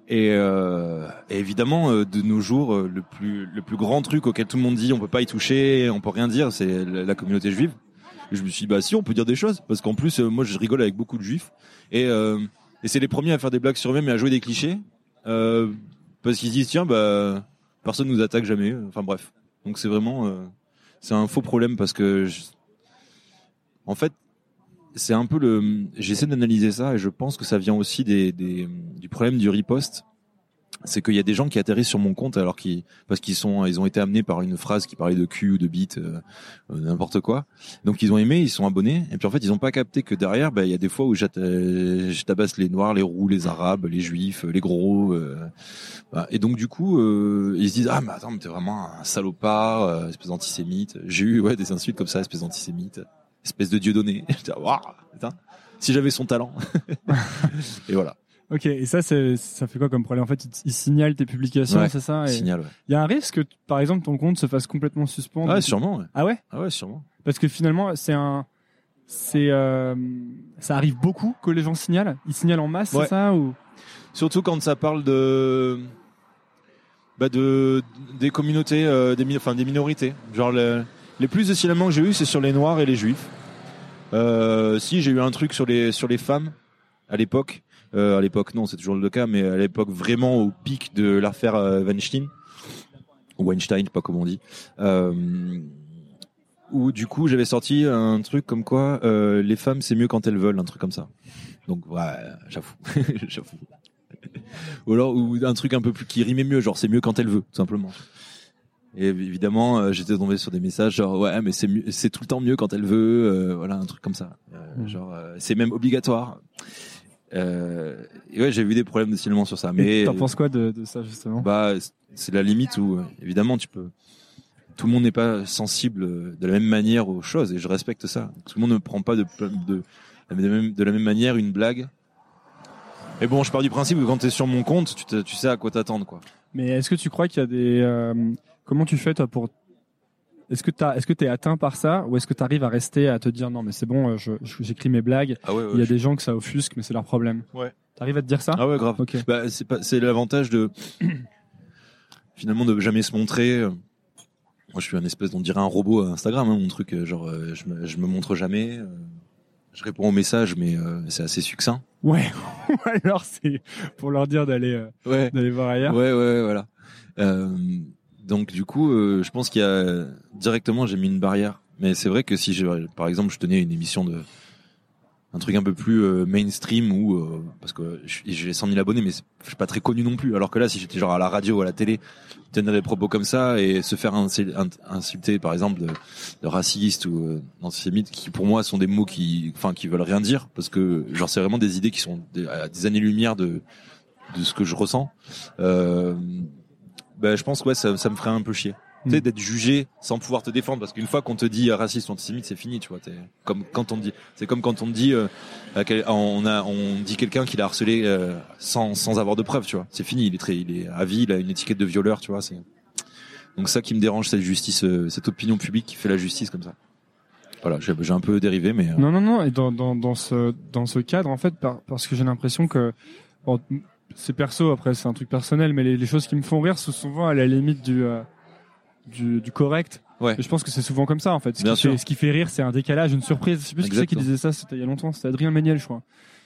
[SPEAKER 1] Et, euh, et évidemment, euh, de nos jours, euh, le plus le plus grand truc auquel tout le monde dit on peut pas y toucher, on peut rien dire, c'est la communauté juive. Je me suis dit bah si on peut dire des choses parce qu'en plus euh, moi je rigole avec beaucoup de juifs et euh, et c'est les premiers à faire des blagues sur eux-mêmes à jouer des clichés euh, parce qu'ils se disent tiens bah personne nous attaque jamais. Enfin bref, donc c'est vraiment c'est un faux problème parce que je- en fait c'est un peu le. J'essaie d'analyser ça et je pense que ça vient aussi des, des du problème du riposte. C'est qu'il y a des gens qui atterrissent sur mon compte alors qu'ils parce qu'ils sont ils ont été amenés par une phrase qui parlait de cul ou de bite euh, euh, n'importe quoi. Donc ils ont aimé, ils sont abonnés et puis en fait ils ont pas capté que derrière bah, il y a des fois où je tabasse les noirs, les roux, les arabes, les juifs, les gros euh, voilà. et donc du coup euh, ils se disent ah mais attends mais t'es vraiment un salopard, euh, espèce d'antisémite. J'ai eu ouais des insultes comme ça, espèce d'antisémite espèce de dieu donné. Putain, si j'avais son talent. et voilà,
[SPEAKER 2] Ok, et ça, ça fait quoi comme problème? En fait, il, signale tes publications,
[SPEAKER 1] Ouais,
[SPEAKER 2] c'est ça?
[SPEAKER 1] Ouais.
[SPEAKER 2] Il y a un risque que, par exemple, ton compte se fasse complètement suspendre?
[SPEAKER 1] Ah ouais, sûrement. Ouais.
[SPEAKER 2] Ah ouais?
[SPEAKER 1] Ah ouais, sûrement.
[SPEAKER 2] Parce que finalement, c'est un. C'est. euh, ça arrive beaucoup que les gens signalent Ils signalent en masse, c'est ça ou...
[SPEAKER 1] Surtout quand ça parle de, bah de des communautés, euh, des, enfin des minorités. Genre le- les plus de signalements que j'ai eu, c'est sur les noirs et les juifs. Euh, si j'ai eu un truc sur les sur les femmes à l'époque. Euh, à l'époque, non, c'est toujours le cas, mais à l'époque vraiment au pic de l'affaire euh, Weinstein ou Weinstein, pas comment on dit. Où du coup j'avais sorti un truc comme quoi les femmes c'est mieux quand elles veulent, un truc comme ça. Donc ouais, j'avoue, j'avoue. Ou alors ou un truc un peu plus qui rimait mieux, genre c'est mieux quand elle veut, tout simplement. Et évidemment, euh, j'étais tombé sur des messages genre ouais, mais c'est c'est tout le temps mieux quand elle veut, euh, voilà un truc comme ça. Euh,
[SPEAKER 2] Mhm.
[SPEAKER 1] Genre c'est même obligatoire. Et ouais, j'ai vu des problèmes de signalement sur ça, mais
[SPEAKER 2] T'en penses quoi de, de ça, justement?
[SPEAKER 1] Bah c'est la limite où évidemment tu peux. Tout le monde n'est pas sensible de la même manière aux choses et je respecte ça. Tout le monde ne prend pas de de, de, la même- de la même manière une blague. Mais bon, je pars du principe que quand tu es sur mon compte, tu, tu sais à quoi t'attendre quoi.
[SPEAKER 2] Mais est-ce que tu crois qu'il y a des. Comment tu fais, toi, pour. Est-ce que t'as, est-ce que t'es atteint par ça ou est-ce que t'arrives à rester à te dire non mais c'est bon, euh, je, je- j'écris mes blagues.
[SPEAKER 1] Ah ouais,
[SPEAKER 2] Il y a des gens que ça offusque, mais c'est leur problème.
[SPEAKER 1] Ouais.
[SPEAKER 2] T'arrives à te dire ça?
[SPEAKER 1] Ah ouais, grave.
[SPEAKER 2] Ok.
[SPEAKER 1] Bah, c'est pas, c'est l'avantage de finalement de jamais se montrer. Moi, je suis un espèce, on dirait un robot à Instagram, hein, mon truc. euh, Genre, euh, je me, je me montre jamais. je réponds aux messages, mais euh, c'est assez succinct.
[SPEAKER 2] Ouais. Ou alors c'est pour leur dire d'aller euh,
[SPEAKER 1] Ouais.
[SPEAKER 2] d'aller voir ailleurs.
[SPEAKER 1] Ouais, ouais, ouais, voilà. Euh, donc du coup, euh, je pense qu'il y a directement j'ai mis une barrière. Mais c'est vrai que si je, par exemple, je tenais une émission de un truc un peu plus euh, mainstream ou euh, parce que j'ai 100 000 abonnés, mais je suis pas très connu non plus. Alors que là, si j'étais genre à la radio ou à la télé, tenir des propos comme ça et se faire insulter, par exemple, de, de raciste ou euh, d'antisémite, qui pour moi sont des mots qui, enfin, qui veulent rien dire, parce que genre c'est vraiment des idées qui sont des- à des années-lumière de de ce que je ressens. Ben, je pense que ouais, ça, ça me ferait un peu chier. Tu sais,
[SPEAKER 2] Mm.
[SPEAKER 1] d'être jugé sans pouvoir te défendre, parce qu'une fois qu'on te dit euh, raciste ou antisémite, c'est fini, tu vois. T'es comme quand on dit, c'est comme quand on dit, euh, on a, on dit quelqu'un qui l'a harcelé euh, sans, sans avoir de preuves, tu vois. C'est fini, il est très, il est à vie, il a une étiquette de violeur, tu vois. C'est donc ça qui me dérange, cette justice, euh, cette opinion publique qui fait la justice comme ça. Voilà, j'ai j'ai un peu dérivé, mais
[SPEAKER 2] Non, non, non. Et dans, dans, dans, ce, dans ce cadre, en fait, par- parce que j'ai l'impression que. Bon, c'est perso, après, c'est un truc personnel, mais les, les choses qui me font rire sont souvent à la limite du, euh, du, du correct.
[SPEAKER 1] Ouais.
[SPEAKER 2] Et je pense que c'est souvent comme ça, en fait. Ce,
[SPEAKER 1] Bien
[SPEAKER 2] qui,
[SPEAKER 1] sûr.
[SPEAKER 2] fait, ce qui fait rire, c'est un décalage, une surprise. Je sais plus qui c'est qui disait ça, c'était il y a longtemps. C'était Adrien Méniel, je crois.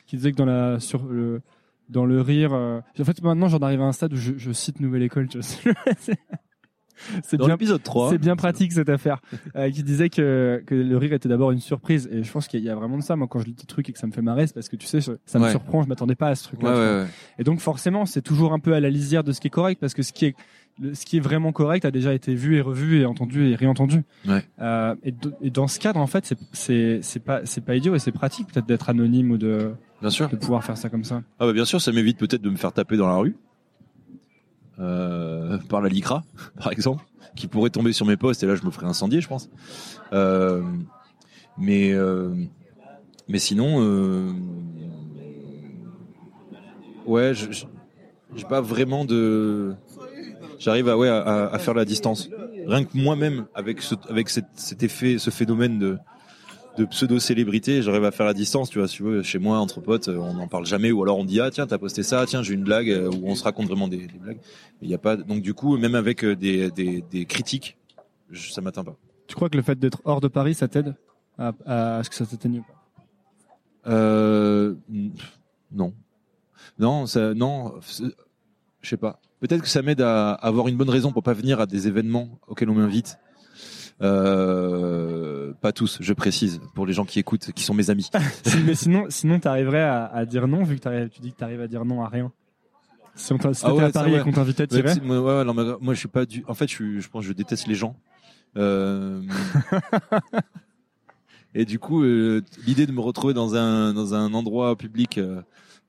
[SPEAKER 2] Qui disait que dans, la, sur le, dans le rire. euh, En fait, maintenant, j'en arrive à un stade où je, je cite Nouvelle École, tu vois. C'est- bien
[SPEAKER 1] l'épisode 3,
[SPEAKER 2] c'est bien pratique cette affaire. Euh, qui disait que, que le rire était d'abord une surprise. Et je pense qu'il y a vraiment de ça. Moi, quand je lis des trucs et que ça me fait marrer, c'est parce que tu sais, ça me
[SPEAKER 1] Ouais.
[SPEAKER 2] surprend. Je m'attendais pas à ce truc-là.
[SPEAKER 1] ouais, ouais.
[SPEAKER 2] Et donc, forcément, c'est toujours un peu à la lisière de ce qui est correct parce que ce qui est, le- ce qui est vraiment correct a déjà été vu et revu et entendu et réentendu. Euh, et, de- et dans ce cadre, en fait, c'est, c'est, c'est pas, c'est pas idiot et c'est pratique peut-être d'être anonyme ou de,
[SPEAKER 1] Bien sûr.
[SPEAKER 2] de pouvoir faire ça comme ça.
[SPEAKER 1] Ah bah bien sûr, ça m'évite peut-être de me faire taper dans la rue. Euh, par la LICRA, par exemple, qui pourrait tomber sur mes postes et là je me ferais incendier, je pense. Euh, mais euh, mais sinon, ouais, j'ai pas vraiment de. J'arrive à ouais à, faire la distance. rien que moi-même avec avec cet effet, ce phénomène de de pseudo-célébrité, j'arrive à faire la distance, tu vois, si tu veux, chez moi, entre potes, on n'en parle jamais, ou alors on dit, ah tiens, t'as posté ça, tiens, j'ai une blague, euh, où on se raconte vraiment des, des blagues. Il y a pas, donc du coup, même avec euh, des, des, des critiques, je- ça m'atteint pas.
[SPEAKER 2] Tu crois que le fait d'être hors de Paris, ça t'aide à, à, à ce que ça t'atteigne pas?
[SPEAKER 1] Euh, non. Non, ça, non, je sais pas. Peut-être que ça m'aide à avoir une bonne raison pour pas venir à des événements auxquels on m'invite. Euh, pas tous, je précise, pour les gens qui écoutent, qui sont mes amis.
[SPEAKER 2] Si- Mais sinon, sinon t'arriverais à, à dire non, vu que tu dis que t'arrives à dire non à rien. Si on si
[SPEAKER 1] Ah ouais,
[SPEAKER 2] à Paris
[SPEAKER 1] ouais.
[SPEAKER 2] et qu'on t'invitait,
[SPEAKER 1] Ouais, moi, ouais, non, mais moi, je suis pas du. En fait, je, suis, je pense, que je déteste les gens. Euh, Et du coup, euh, l'idée de me retrouver dans un dans un endroit public euh,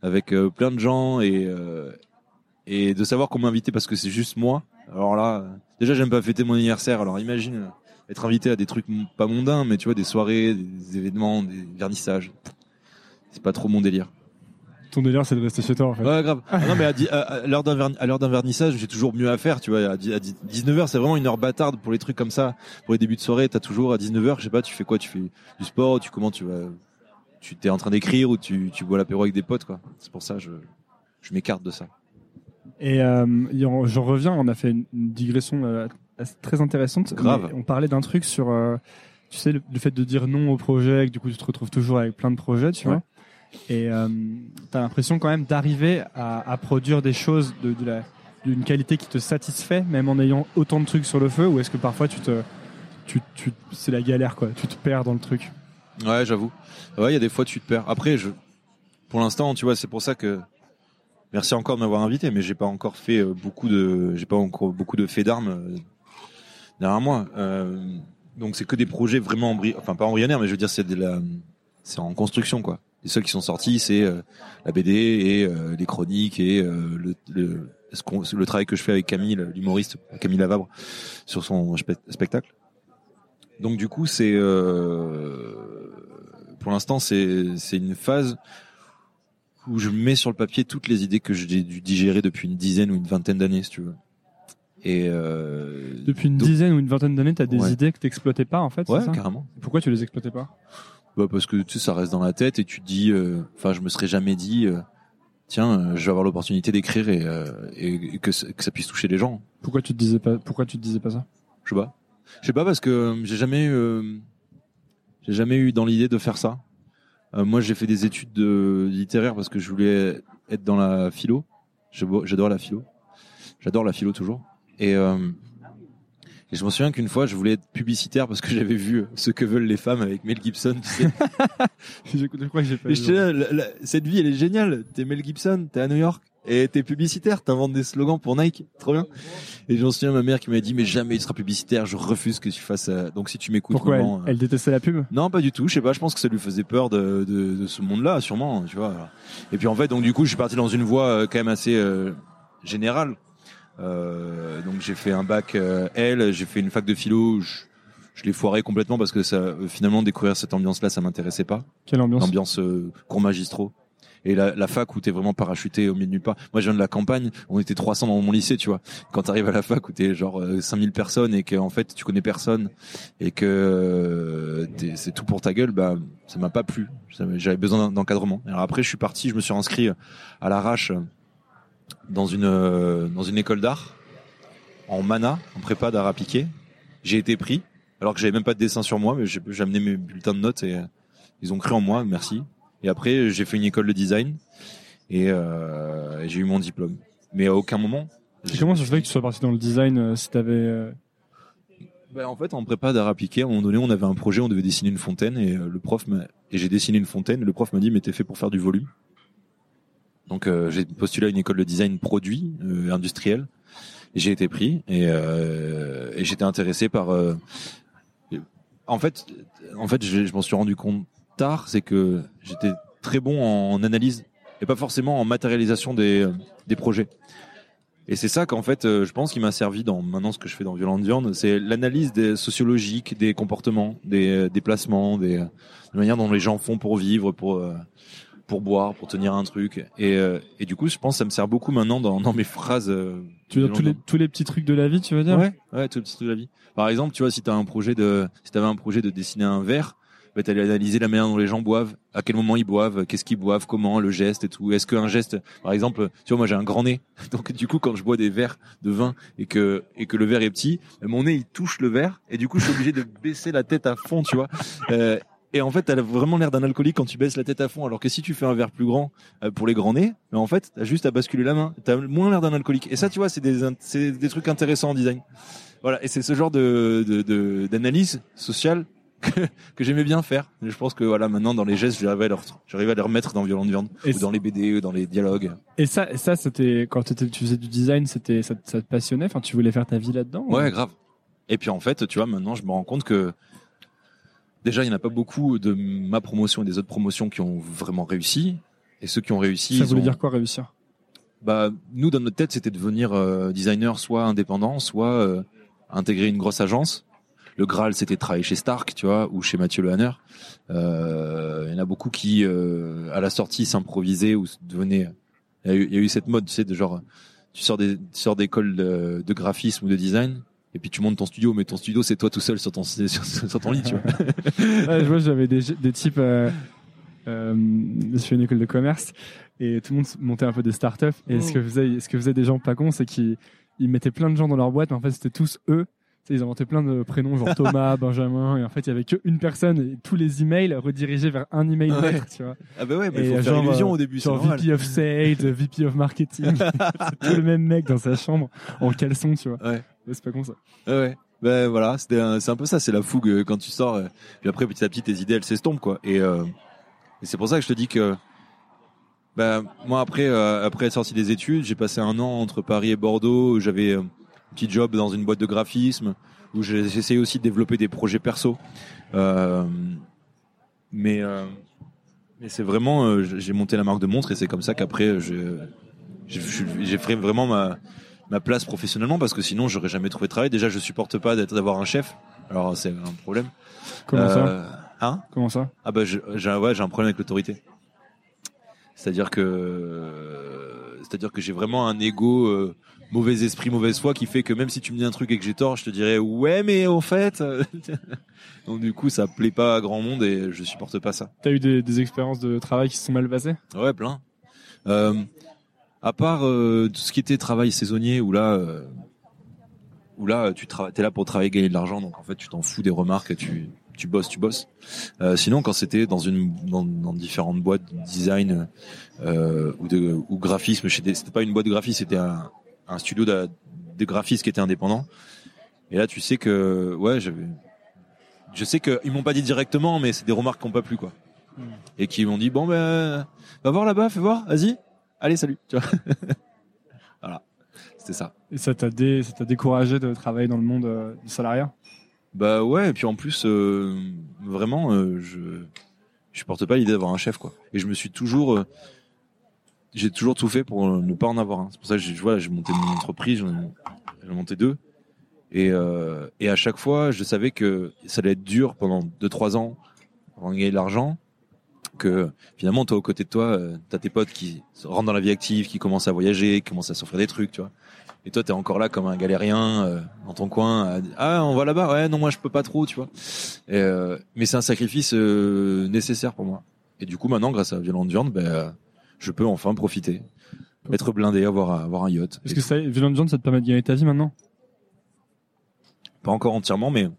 [SPEAKER 1] avec plein de gens et et de savoir qu'on m'a invité parce que c'est juste moi. Alors là, déjà, j'aime pas fêter mon anniversaire. Alors imagine être invité à des trucs pas mondains, mais tu vois, des soirées, des événements, des vernissages. C'est pas trop mon délire.
[SPEAKER 2] Ton délire, c'est de rester chez toi, en fait.
[SPEAKER 1] Ouais, grave. Ah non, mais à, à- à l'heure d'un vernissage, j'ai toujours mieux à faire, tu vois. À, di- à di- 19h, c'est vraiment une heure bâtarde pour les trucs comme ça. Pour les débuts de soirée, t'as toujours à 19h, je sais pas, tu fais quoi? Tu fais du sport, tu comment tu vas Tu t'es en train d'écrire ou tu, tu bois l'apéro avec des potes, quoi. C'est pour ça je je m'écarte de ça.
[SPEAKER 2] Et euh, j'en reviens, on a fait une digression euh, très intéressante.
[SPEAKER 1] Grave.
[SPEAKER 2] On parlait d'un truc sur, euh, tu sais, le, le fait de dire non au projet, que du coup tu te retrouves toujours avec plein de projets, tu
[SPEAKER 1] Ouais.
[SPEAKER 2] vois. Et euh, t'as l'impression quand même d'arriver à, à produire des choses de, de la d'une qualité qui te satisfait, même en ayant autant de trucs sur le feu, ou est-ce que parfois tu te, tu, tu, c'est la galère quoi, tu te perds dans le truc.
[SPEAKER 1] Ouais, j'avoue. Ouais, il y a des fois tu te perds. Après, je, pour l'instant, tu vois, c'est pour ça que merci encore de m'avoir invité, mais j'ai pas encore fait euh, beaucoup de, j'ai pas encore beaucoup de faits d'armes euh, derrière moi. Euh, donc c'est que des projets vraiment enfin pas embryonnaires, mais je veux dire c'est de la, c'est en construction quoi. Les seuls qui sont sortis, c'est euh, la BD et euh, les chroniques et euh, le, le, le travail que je fais avec Camille, l'humoriste Camille Lavabre, sur son spe- spectacle. Donc du coup, c'est euh, pour l'instant, c'est c'est une phase où je mets sur le papier toutes les idées que j'ai dû digérer depuis une dizaine ou une vingtaine d'années, si tu veux. Et euh,
[SPEAKER 2] Depuis une
[SPEAKER 1] donc-
[SPEAKER 2] dizaine ou une vingtaine d'années, t'as des
[SPEAKER 1] Ouais.
[SPEAKER 2] idées que t'exploitais pas en fait.
[SPEAKER 1] ouais,
[SPEAKER 2] ça?
[SPEAKER 1] carrément.
[SPEAKER 2] Pourquoi tu les exploitais pas?
[SPEAKER 1] Bah parce que tu sais, ça reste dans la tête et tu te dis, euh, enfin, je me serais jamais dit, euh, tiens, euh, je vais avoir l'opportunité d'écrire et, euh, et, que, ça- que ça puisse toucher les gens.
[SPEAKER 2] Pourquoi tu te disais pas Pourquoi tu te disais pas ça?
[SPEAKER 1] Je sais pas. Je sais pas parce que euh, j'ai jamais, euh, j'ai jamais eu dans l'idée de faire ça. Euh, moi, j'ai fait des études de littéraires parce que je voulais être dans la philo. J'adore la philo. J'adore la philo toujours. Et, euh, et je me souviens qu'une fois, je voulais être publicitaire parce que j'avais vu ce que veulent les femmes avec Mel Gibson. Tu sais.
[SPEAKER 2] je, je crois que j'ai pas.
[SPEAKER 1] Et
[SPEAKER 2] vu.
[SPEAKER 1] j'étais là, la- la- cette vie, elle est géniale. T'es Mel Gibson, t'es à New York et t'es publicitaire. T'inventes des slogans pour Nike, trop bien. Et j'en souviens ma mère qui m'a dit mais jamais il sera publicitaire. Je refuse que tu fasses. ça. Donc si tu m'écoutes,
[SPEAKER 2] Pourquoi
[SPEAKER 1] maman, euh,
[SPEAKER 2] elle détestait la pub
[SPEAKER 1] non, pas du tout. Je sais pas. Je pense que ça lui faisait peur de, de, de ce monde-là, sûrement. Tu vois. Et puis en fait, donc du coup, je suis parti dans une voie euh, quand même assez euh, générale. Euh, donc j'ai fait un bac euh, L, j'ai fait une fac de philo. Je, je l'ai foiré complètement parce que ça, euh, finalement, découvrir cette ambiance-là, ça m'intéressait pas.
[SPEAKER 2] Quelle ambiance
[SPEAKER 1] L'ambiance euh, cours magistraux. Et la, la fac où t'es vraiment parachuté au milieu de nulle part. Moi, je viens de la campagne. On était 300 dans mon lycée, tu vois. Quand t'arrives à la fac où t'es genre euh, 5000 personnes et que en fait tu connais personne et que euh, c'est tout pour ta gueule, bah ça m'a pas plu. J'avais besoin d'encadrement. Alors après, je suis parti. Je me suis inscrit à l'arrache dans une euh, dans une école d'art en mana, en prépa d'art appliqué. J'ai été pris alors que j'avais même pas de dessin sur moi, mais j'ai amené mes bulletins de notes et euh, ils ont cru en moi, merci. Et après, j'ai fait une école de design et, euh, et j'ai eu mon diplôme. Mais à aucun moment.
[SPEAKER 2] Et comment ça se fait que tu sois parti dans le design euh, si t'avais euh,
[SPEAKER 1] Ben, en fait, en prépa d'art appliqué, à un moment donné, on avait un projet, on devait dessiner une fontaine et le prof m'a et j'ai dessiné une fontaine. Le prof m'a dit, mais t'es fait pour faire du volume. Donc euh, j'ai postulé à une école de design produit euh, industriel j'ai été pris et, euh, j'étais intéressé par. euh, en fait, en fait, je, m'en suis rendu compte tard, c'est que j'étais très bon en analyse et pas forcément en matérialisation des des projets. Et c'est ça qu'en fait, je pense qui m'a servi dans maintenant ce que je fais dans Violent Viande, c'est l'analyse des sociologiques, des comportements, des déplacements, des, des manières dont les gens font pour vivre, pour pour boire, pour tenir un truc. Et, euh, et du coup, je pense que ça me sert beaucoup maintenant dans, dans mes phrases. euh,
[SPEAKER 2] Tu veux dire tous les, tous les petits trucs de la vie, tu veux dire?
[SPEAKER 1] Ouais, ouais, tout le petit truc de la vie. Par exemple, tu vois, si t'as un projet de, si t'avais un projet de dessiner un verre, bah, t'allais analyser la manière dont les gens boivent, à quel moment ils boivent, qu'est-ce qu'ils boivent, comment, le geste et tout. Est-ce qu'un geste, par exemple, tu vois, moi j'ai un grand nez, donc du coup quand je bois des verres de vin et que et que le verre est petit, bah, mon nez il touche le verre et du coup je suis obligé de baisser la tête à fond, tu vois. Euh, et en fait, t'as vraiment l'air d'un alcoolique quand tu baisses la tête à fond, alors que si tu fais un verre plus grand euh, pour les grands nez, mais en fait, t'as juste à basculer la main. T'as moins l'air d'un alcoolique. Et ça, tu vois, c'est des, c'est des trucs intéressants en design. Voilà. Et c'est ce genre de, de, de- d'analyse sociale que, que j'aimais bien faire. Et je pense que voilà, maintenant, dans les gestes, j'arrive à les, re- j'arrive à les remettre dans Violent de Viande,
[SPEAKER 2] Et
[SPEAKER 1] ou dans les BD, ou dans les dialogues.
[SPEAKER 2] Et ça, et ça, c'était quand t'étais- tu faisais du design, c'était ça, te- ça te passionnait? Enfin, tu voulais faire ta vie là-dedans. ou-
[SPEAKER 1] Ouais, grave. Et puis en fait, tu vois, maintenant, je me rends compte que déjà, il n'y en a pas beaucoup de ma promotion et des autres promotions qui ont vraiment réussi. Et ceux qui ont réussi,
[SPEAKER 2] Ça voulait
[SPEAKER 1] ont-
[SPEAKER 2] dire quoi réussir?
[SPEAKER 1] Bah nous dans notre tête c'était devenir euh, designer soit indépendant soit euh, intégrer une grosse agence. Le Graal c'était travailler chez Stark tu vois ou chez Mathieu Lehanner euh, il y en a beaucoup qui euh, à la sortie s'improvisaient ou devenaient il y, a eu, il y a eu cette mode tu sais de genre tu sors des tu sors d'école de, de graphisme ou de design et puis tu montes ton studio mais ton studio c'est toi tout seul sur ton sur, sur ton lit tu vois
[SPEAKER 2] Ouais, je vois, j'avais des, des types. Euh, euh, je suis une école de commerce et tout le monde montait un peu des startups. Et ce que faisaient, ce que faisaient des gens pas cons, c'est qu'ils ils mettaient plein de gens dans leur boîte, mais en fait c'était tous eux. Ils inventaient plein de prénoms, genre Thomas, Benjamin, et en fait il y avait qu'une personne et tous les emails redirigés vers un email
[SPEAKER 1] Ouais.
[SPEAKER 2] maître, tu vois.
[SPEAKER 1] ah bah ouais mais
[SPEAKER 2] Et
[SPEAKER 1] il faut
[SPEAKER 2] genre,
[SPEAKER 1] faire illusion
[SPEAKER 2] euh,
[SPEAKER 1] au début c'est
[SPEAKER 2] Genre VP of Sales, VP of Marketing, tout le même mec dans sa chambre en caleçon, tu vois.
[SPEAKER 1] ouais
[SPEAKER 2] Ouais, C'est pas con ça.
[SPEAKER 1] Ouais. Ben voilà, c'est un peu ça, c'est la fougue euh, quand tu sors. euh, Puis après, petit à petit, tes idées, elles s'estompent, quoi. Et, euh, et c'est pour ça que je te dis que, ben moi après, euh, après être sorti des études, j'ai passé un an entre Paris et Bordeaux. J'avais un petit job dans une boîte de graphisme où j'ai essayé aussi de développer des projets perso. Mais mais c'est vraiment, j'ai monté la marque de montre et c'est comme ça qu'après, j'ai fait vraiment ma ma place professionnellement parce que sinon j'aurais jamais trouvé de travail. Déjà, je supporte pas d'être d'avoir un chef. Alors c'est un problème.
[SPEAKER 2] Comment ça
[SPEAKER 1] Euh, Hein
[SPEAKER 2] Comment ça
[SPEAKER 1] Ah bah j'ai ouais, j'ai un problème avec l'autorité. C'est-à-dire que c'est-à-dire que j'ai vraiment un ego euh, mauvais esprit, mauvaise foi qui fait que même si tu me dis un truc et que j'ai tort, je te dirais ouais mais au fait donc du coup ça plaît pas à grand monde et je supporte pas ça.
[SPEAKER 2] T'as eu des, des expériences de travail qui se sont mal passées?
[SPEAKER 1] Ouais, plein. Euh, à part euh, tout ce qui était travail saisonnier, où là, euh, où là, tu t'es là pour travailler, gagner de l'argent, donc en fait, tu t'en fous des remarques, tu, tu bosses, tu bosses. Euh, sinon, quand c'était dans une, dans, dans différentes boîtes de design euh, ou de ou graphisme, chez des, c'était pas une boîte de graphisme, c'était un, un studio de, de graphisme qui était indépendant. Et là, tu sais que, ouais, j'avais, je sais que ils m'ont pas dit directement, mais c'est des remarques qui n'ont pas plu, quoi et qui m'ont dit bon ben va voir là-bas, fais voir, vas-y, allez salut, tu vois. voilà, c'était ça.
[SPEAKER 2] Et ça t'a dé, ça t'a découragé de travailler dans le monde euh, du salariat?
[SPEAKER 1] Bah ouais, et puis en plus euh, vraiment euh, je je supporte pas l'idée d'avoir un chef quoi. Et je me suis toujours euh, j'ai toujours tout fait pour ne pas en avoir un. C'est pour ça que j'ai j'ai monté mon entreprise, j'en ai, monté deux. Et, et à chaque fois, je savais que ça allait être dur pendant 2-3 ans avant de gagner de l'argent. Que finalement, toi, aux côtés de toi, euh, t'as tes potes qui rentrent dans la vie active, qui commencent à voyager, qui commencent à s'offrir des trucs, tu vois. Et toi, t'es encore là comme un galérien euh, dans ton coin. à dire, ah, on va là-bas. Ouais, non, moi, je peux pas trop, tu vois. Et, euh, mais c'est un sacrifice euh, nécessaire pour moi. Et du coup, maintenant, grâce à Violente Viande, ben, je peux enfin profiter, être blindé, avoir, un- avoir un yacht.
[SPEAKER 2] Est-ce que ça, Violent Viande, ça te permet de gagner ta vie maintenant?
[SPEAKER 1] Pas encore entièrement, mais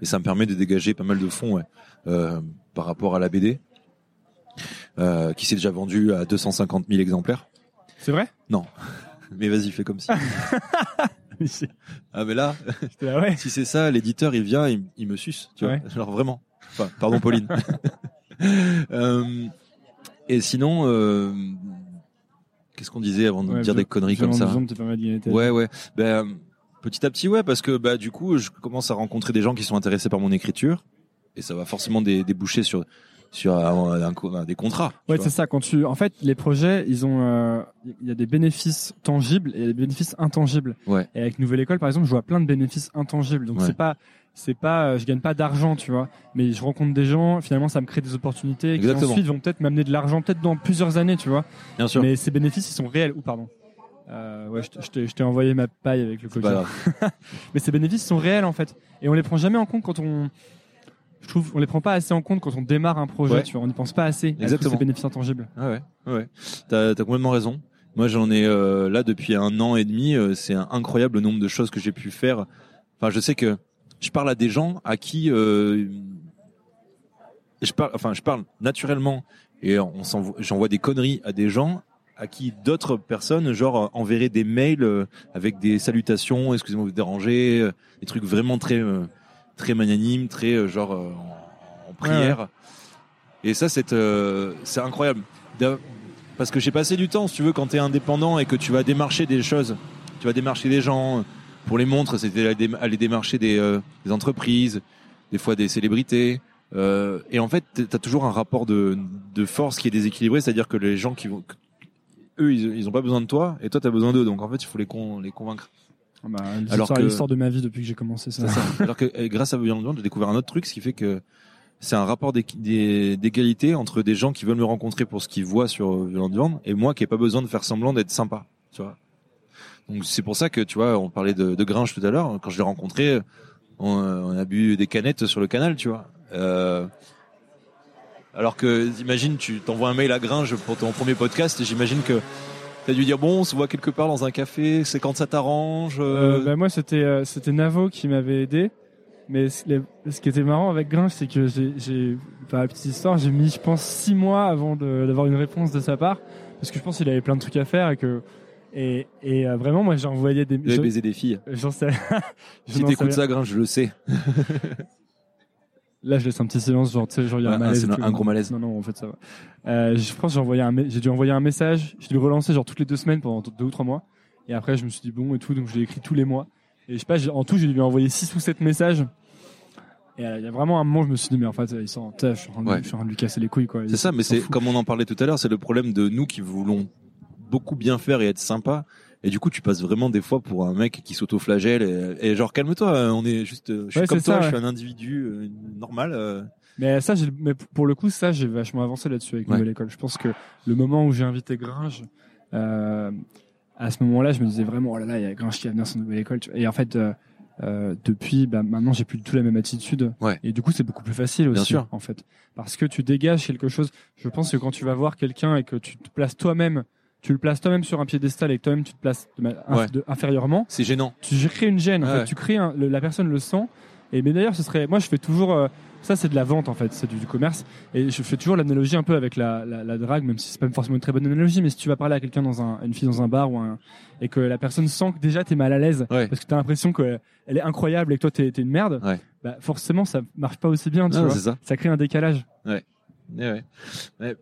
[SPEAKER 1] mais ça me permet de dégager pas mal de fonds ouais, par rapport à la BD, euh, qui s'est déjà vendu à 250 000 exemplaires.
[SPEAKER 2] C'est vrai?
[SPEAKER 1] Mais vas-y, fais comme si. Ah mais là,
[SPEAKER 2] là, ouais.
[SPEAKER 1] si c'est ça, l'éditeur il vient, il, il me suce, tu vois.
[SPEAKER 2] Ouais.
[SPEAKER 1] Genre vraiment. Enfin, pardon Pauline. Euh, et sinon, euh, qu'est-ce qu'on disait avant de
[SPEAKER 2] Ouais,
[SPEAKER 1] dire des conneries comme ça?
[SPEAKER 2] de.
[SPEAKER 1] Ouais, ouais. Ben, petit à petit, ouais, parce que bah du coup, je commence à rencontrer des gens qui sont intéressés par mon écriture, et ça va forcément dé- déboucher sur sur un- un des contrats.
[SPEAKER 2] Ouais, c'est ça. Quand tu, en fait, les projets, ils ont, euh, il y a des bénéfices tangibles et des bénéfices intangibles.
[SPEAKER 1] Ouais.
[SPEAKER 2] Et avec Nouvelle École, par exemple, je vois plein de bénéfices intangibles. Donc
[SPEAKER 1] Ouais.
[SPEAKER 2] c'est pas, c'est pas, je gagne pas d'argent, tu vois, mais je rencontre des gens, finalement, ça me crée des opportunités qui
[SPEAKER 1] Exactement.
[SPEAKER 2] ensuite vont peut-être m'amener de l'argent, peut-être dans plusieurs années, tu vois.
[SPEAKER 1] Bien sûr.
[SPEAKER 2] Mais ces bénéfices, ils sont réels. Ou pardon. Euh, ouais, je t'ai envoyé ma paille avec le coca. Mais ces bénéfices sont réels en fait, et on les prend jamais en compte quand on. Je trouve, on les prend pas assez en compte quand on démarre un projet.
[SPEAKER 1] Ouais.
[SPEAKER 2] Tu vois, on n'y pense pas assez. à
[SPEAKER 1] Exactement.
[SPEAKER 2] ces bénéfices intangibles.
[SPEAKER 1] Ah ouais, ouais, ouais. T'as, t'as complètement raison. Moi, j'en ai euh, là depuis un an et demi. euh, c'est un incroyable le nombre de choses que j'ai pu faire. Enfin, je sais que je parle à des gens à qui euh, je parle. Enfin, je parle naturellement et on j'envoie des conneries à des gens à qui d'autres personnes, genre, euh, enverraient des mails avec des salutations, excusez-moi de vous déranger, des trucs vraiment très, euh, très magnanimes, très euh, genre euh, en, en prière. Et ça, c'est, euh, c'est incroyable. Parce que j'ai passé du temps, si tu veux, quand tu es indépendant et que tu vas démarcher des choses, tu vas démarcher des gens. Pour les montres, c'était aller dé- aller démarcher des, euh, des entreprises, des fois des célébrités. Euh, et en fait, tu as toujours un rapport de, de force qui est déséquilibré, c'est-à-dire que les gens qui vont, eux, ils, ils ont pas besoin de toi, et toi, tu as besoin d'eux. Donc en fait, il faut les, con, les convaincre.
[SPEAKER 2] Ah bah,
[SPEAKER 1] Alors que-
[SPEAKER 2] l'histoire de ma vie depuis que j'ai commencé ça.
[SPEAKER 1] Ça. Alors que euh, grâce à Beyond Beyond, j'ai découvert un autre truc, ce qui fait que c'est un rapport d'égalité entre des gens qui veulent me rencontrer pour ce qu'ils voient sur euh, Beyond Beyond et moi qui ai pas besoin de faire semblant d'être sympa, tu vois. Donc c'est pour ça que tu vois, on parlait de, de Gringe tout à l'heure. Quand je l'ai rencontré, on, on a bu des canettes sur le canal, tu vois. Euh, alors que, imagine, tu t'envoies un mail à Gringe pour ton premier podcast, et j'imagine que t'as dû dire bon, on se voit quelque part dans un café, c'est quand ça t'arrange. euh,
[SPEAKER 2] Euh, bah, moi, c'était euh, c'était Navo qui m'avait aidé. Mais ce qui était marrant avec Gringe, c'est que j'ai, j'ai, par la petite histoire, j'ai mis, je pense, six mois avant d'avoir une réponse de sa part, parce que je pense qu'il avait plein de trucs à faire et que et, et euh, vraiment, moi, j'ai envoyé des.
[SPEAKER 1] avez
[SPEAKER 2] je-
[SPEAKER 1] baisé des filles.
[SPEAKER 2] J'en sais.
[SPEAKER 1] Si t'écoutes ça, Gringe, je le sais.
[SPEAKER 2] Là, je laisse un petit silence, genre, tu sais, genre, il y a un malaise. tout.
[SPEAKER 1] un gros malaise.
[SPEAKER 2] Non, non, en fait, ça va. Euh, je pense que j'ai envoyé un, j'ai dû envoyer un message, j'ai dû le relancer, genre, toutes les deux semaines pendant deux ou trois mois. Et après, je me suis dit, bon, et tout, donc je l'ai écrit tous les mois. Et je sais pas, en tout, j'ai dû lui envoyer six ou sept messages. Et euh, il y a vraiment un moment, je me suis dit, mais en fait, il s'en, je suis en train de-
[SPEAKER 1] Ouais.
[SPEAKER 2] je suis en train de lui casser les couilles, quoi.
[SPEAKER 1] C'est ça, mais c'est comme on en parlait tout à l'heure, c'est le problème de nous qui voulons beaucoup bien faire et être sympa. Et du coup, tu passes vraiment des fois pour un mec qui s'auto-flagelle et, et genre calme-toi, euh, on est juste, euh, je suis
[SPEAKER 2] Ouais,
[SPEAKER 1] comme toi,
[SPEAKER 2] ça,
[SPEAKER 1] je suis un individu euh, normal. euh.
[SPEAKER 2] Mais ça, mais pour le coup, ça, j'ai vachement avancé là-dessus avec. Nouvelle École. Je pense que le moment où j'ai invité Gringe, euh, à ce moment-là, je me disais vraiment, oh là là, il y a Gringe qui va venir sur Nouvelle École. Et en fait, euh, depuis, bah, maintenant, j'ai plus du tout la même attitude.
[SPEAKER 1] Ouais.
[SPEAKER 2] Et du coup, c'est beaucoup plus facile aussi, en fait. Parce que tu dégages quelque chose. Je pense que quand tu vas voir quelqu'un et que tu te places toi-même, tu le places toi-même sur un piédestal et que toi-même tu te places de ma- inf-
[SPEAKER 1] Ouais.
[SPEAKER 2] de- inférieurement,
[SPEAKER 1] C'est gênant.
[SPEAKER 2] tu crées une gêne. En
[SPEAKER 1] Ouais.
[SPEAKER 2] fait, tu crées un- le- la personne le sent. Et mais d'ailleurs, ce serait, moi, je fais toujours, euh, ça, c'est de la vente en fait, c'est du, du commerce. Et je fais toujours l'analogie un peu avec la, la, la drague, même si c'est pas forcément une très bonne analogie. Mais si tu vas parler à quelqu'un dans un, une fille dans un bar ou un, et que la personne sent que déjà t'es mal à l'aise
[SPEAKER 1] Ouais.
[SPEAKER 2] parce que t'as l'impression qu'elle est incroyable et que toi t'es t'es une merde,
[SPEAKER 1] Ouais.
[SPEAKER 2] bah forcément ça marche pas aussi bien, tu vois.
[SPEAKER 1] c'est ça.
[SPEAKER 2] Ça crée un décalage.
[SPEAKER 1] Ouais, ouais. Ouais.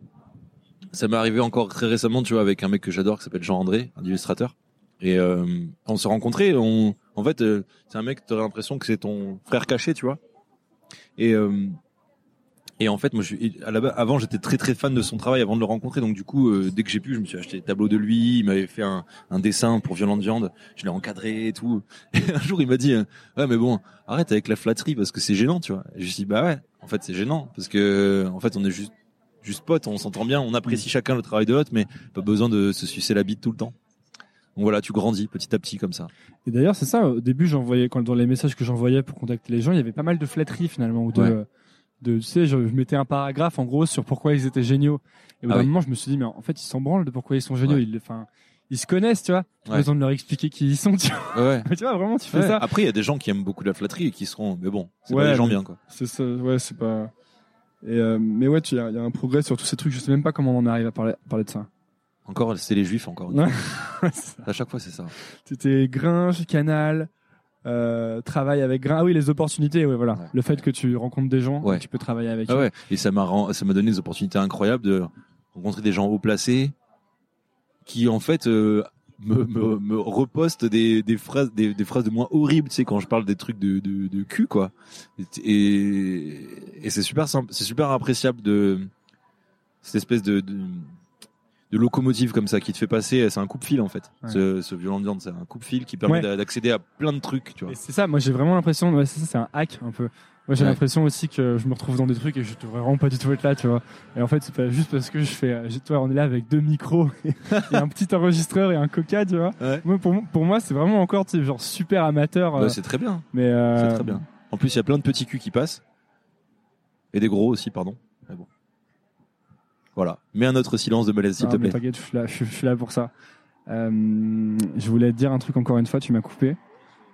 [SPEAKER 1] Ça m'est arrivé encore très récemment, tu vois, avec un mec que j'adore qui s'appelle Jean-André, un illustrateur. Et euh, on s'est rencontrés. On, en fait, euh, c'est un mec, t'aurais l'impression que c'est ton frère caché, tu vois. Et euh, et en fait, moi, je, à la avant, j'étais très très fan de son travail avant de le rencontrer. Donc du coup, euh, dès que j'ai pu, je me suis acheté des tableaux de lui. Il m'avait fait un, un dessin pour Violente Viande. Je l'ai encadré et tout. Et un jour, il m'a dit, euh, ouais, mais bon, arrête avec la flatterie parce que c'est gênant, tu vois. Et je lui ai dit, bah ouais, en fait, c'est gênant parce que en fait, on est juste juste potes, on s'entend bien, on apprécie chacun le travail de l'autre, mais pas besoin de se sucer la bite tout le temps. Donc voilà, tu grandis petit à petit comme ça.
[SPEAKER 2] Et d'ailleurs, c'est ça. Au début, j'envoyais quand dans les messages que j'envoyais pour contacter les gens, il y avait pas mal de flatteries finalement ou de,
[SPEAKER 1] Ouais.
[SPEAKER 2] de tu sais, je, je mettais un paragraphe en gros sur pourquoi ils étaient géniaux. Et au bout
[SPEAKER 1] Ah
[SPEAKER 2] d'un
[SPEAKER 1] oui.
[SPEAKER 2] moment, je me suis dit, mais en fait, ils s'en branlent de pourquoi ils sont géniaux.
[SPEAKER 1] Ouais.
[SPEAKER 2] Ils, enfin, ils se connaissent, tu vois. Pas
[SPEAKER 1] Ouais.
[SPEAKER 2] besoin de leur expliquer qui ils sont. Tu vois,
[SPEAKER 1] Ouais.
[SPEAKER 2] Mais tu vois vraiment, tu fais
[SPEAKER 1] Ouais.
[SPEAKER 2] ça.
[SPEAKER 1] Après, il y a des gens qui aiment beaucoup la flatterie et qui seront, mais bon, c'est
[SPEAKER 2] Ouais,
[SPEAKER 1] pas des gens bien quoi.
[SPEAKER 3] C'est ça, ouais, c'est pas. Et euh, mais ouais, il y, a il y a un progrès sur tous ces trucs.
[SPEAKER 2] Je sais même pas comment on en arrive à parler, à parler de ça.
[SPEAKER 1] Encore, c'est les juifs encore. une fois. À chaque fois, c'est ça.
[SPEAKER 2] C'était Gringe, Canal, euh, travail avec Gringe. Ah oui, les opportunités, ouais, voilà.
[SPEAKER 1] Ouais.
[SPEAKER 2] Le fait que tu rencontres des gens,
[SPEAKER 1] Ouais.
[SPEAKER 2] tu peux travailler avec
[SPEAKER 1] Ah
[SPEAKER 2] eux.
[SPEAKER 1] Et ça m'a ça m'a donné des opportunités incroyables de rencontrer des gens haut placés qui en fait euh, me, me, me repostent des, des phrases des, des phrases de moi horribles, tu sais quand je parle des trucs de de, de cul quoi. Et, et c'est super simple, c'est super appréciable de cette espèce de, de de locomotive comme ça qui te fait passer. C'est un coupe-fil en fait.
[SPEAKER 2] Ouais.
[SPEAKER 1] Ce, ce violent de viande, c'est un coupe-fil qui permet
[SPEAKER 2] Ouais.
[SPEAKER 1] d'accéder à plein de trucs. Tu vois.
[SPEAKER 2] C'est ça, moi j'ai vraiment l'impression, ouais, c'est un hack un peu. Moi j'ai
[SPEAKER 1] Ouais.
[SPEAKER 2] l'impression aussi que je me retrouve dans des trucs et je devrais vraiment pas du tout être là, tu vois. Et en fait, c'est pas juste parce que je fais, euh, toi, on est là avec deux micros et un petit enregistreur et un coca, tu vois.
[SPEAKER 1] Ouais.
[SPEAKER 2] Moi, pour, pour moi, c'est vraiment encore, tu sais, genre super amateur. euh,
[SPEAKER 1] c'est très bien.
[SPEAKER 2] mais euh,
[SPEAKER 1] C'est très bien. En plus, il y a plein de petits culs qui passent. Et des gros aussi, pardon. Mais bon. Voilà. Mets un autre silence de malaise, s'il
[SPEAKER 2] ah,
[SPEAKER 1] te
[SPEAKER 2] mais
[SPEAKER 1] plaît.
[SPEAKER 2] T'inquiète, je suis là, je, suis- je suis là pour ça. Euh, je voulais te dire un truc encore une fois, tu m'as coupé.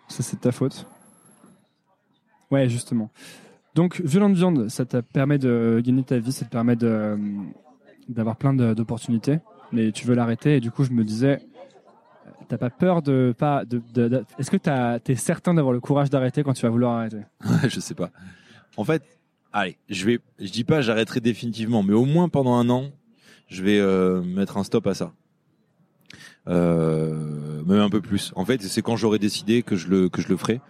[SPEAKER 2] Ça, c'est de ta faute. Ouais, justement. Donc, Violente Viande, ça te permet de gagner ta vie, ça te permet d'avoir plein d'opportunités, mais tu veux l'arrêter, et du coup, je me disais, t'as pas peur de pas. De, est-ce que t'es certain d'avoir le courage d'arrêter quand tu vas vouloir arrêter?
[SPEAKER 1] Je sais pas. En fait, allez, je vais, je dis pas j'arrêterai définitivement, mais au moins pendant un an, je vais euh, mettre un stop à ça. Euh, même un peu plus. En fait, c'est quand j'aurai décidé que je le que je le ferai,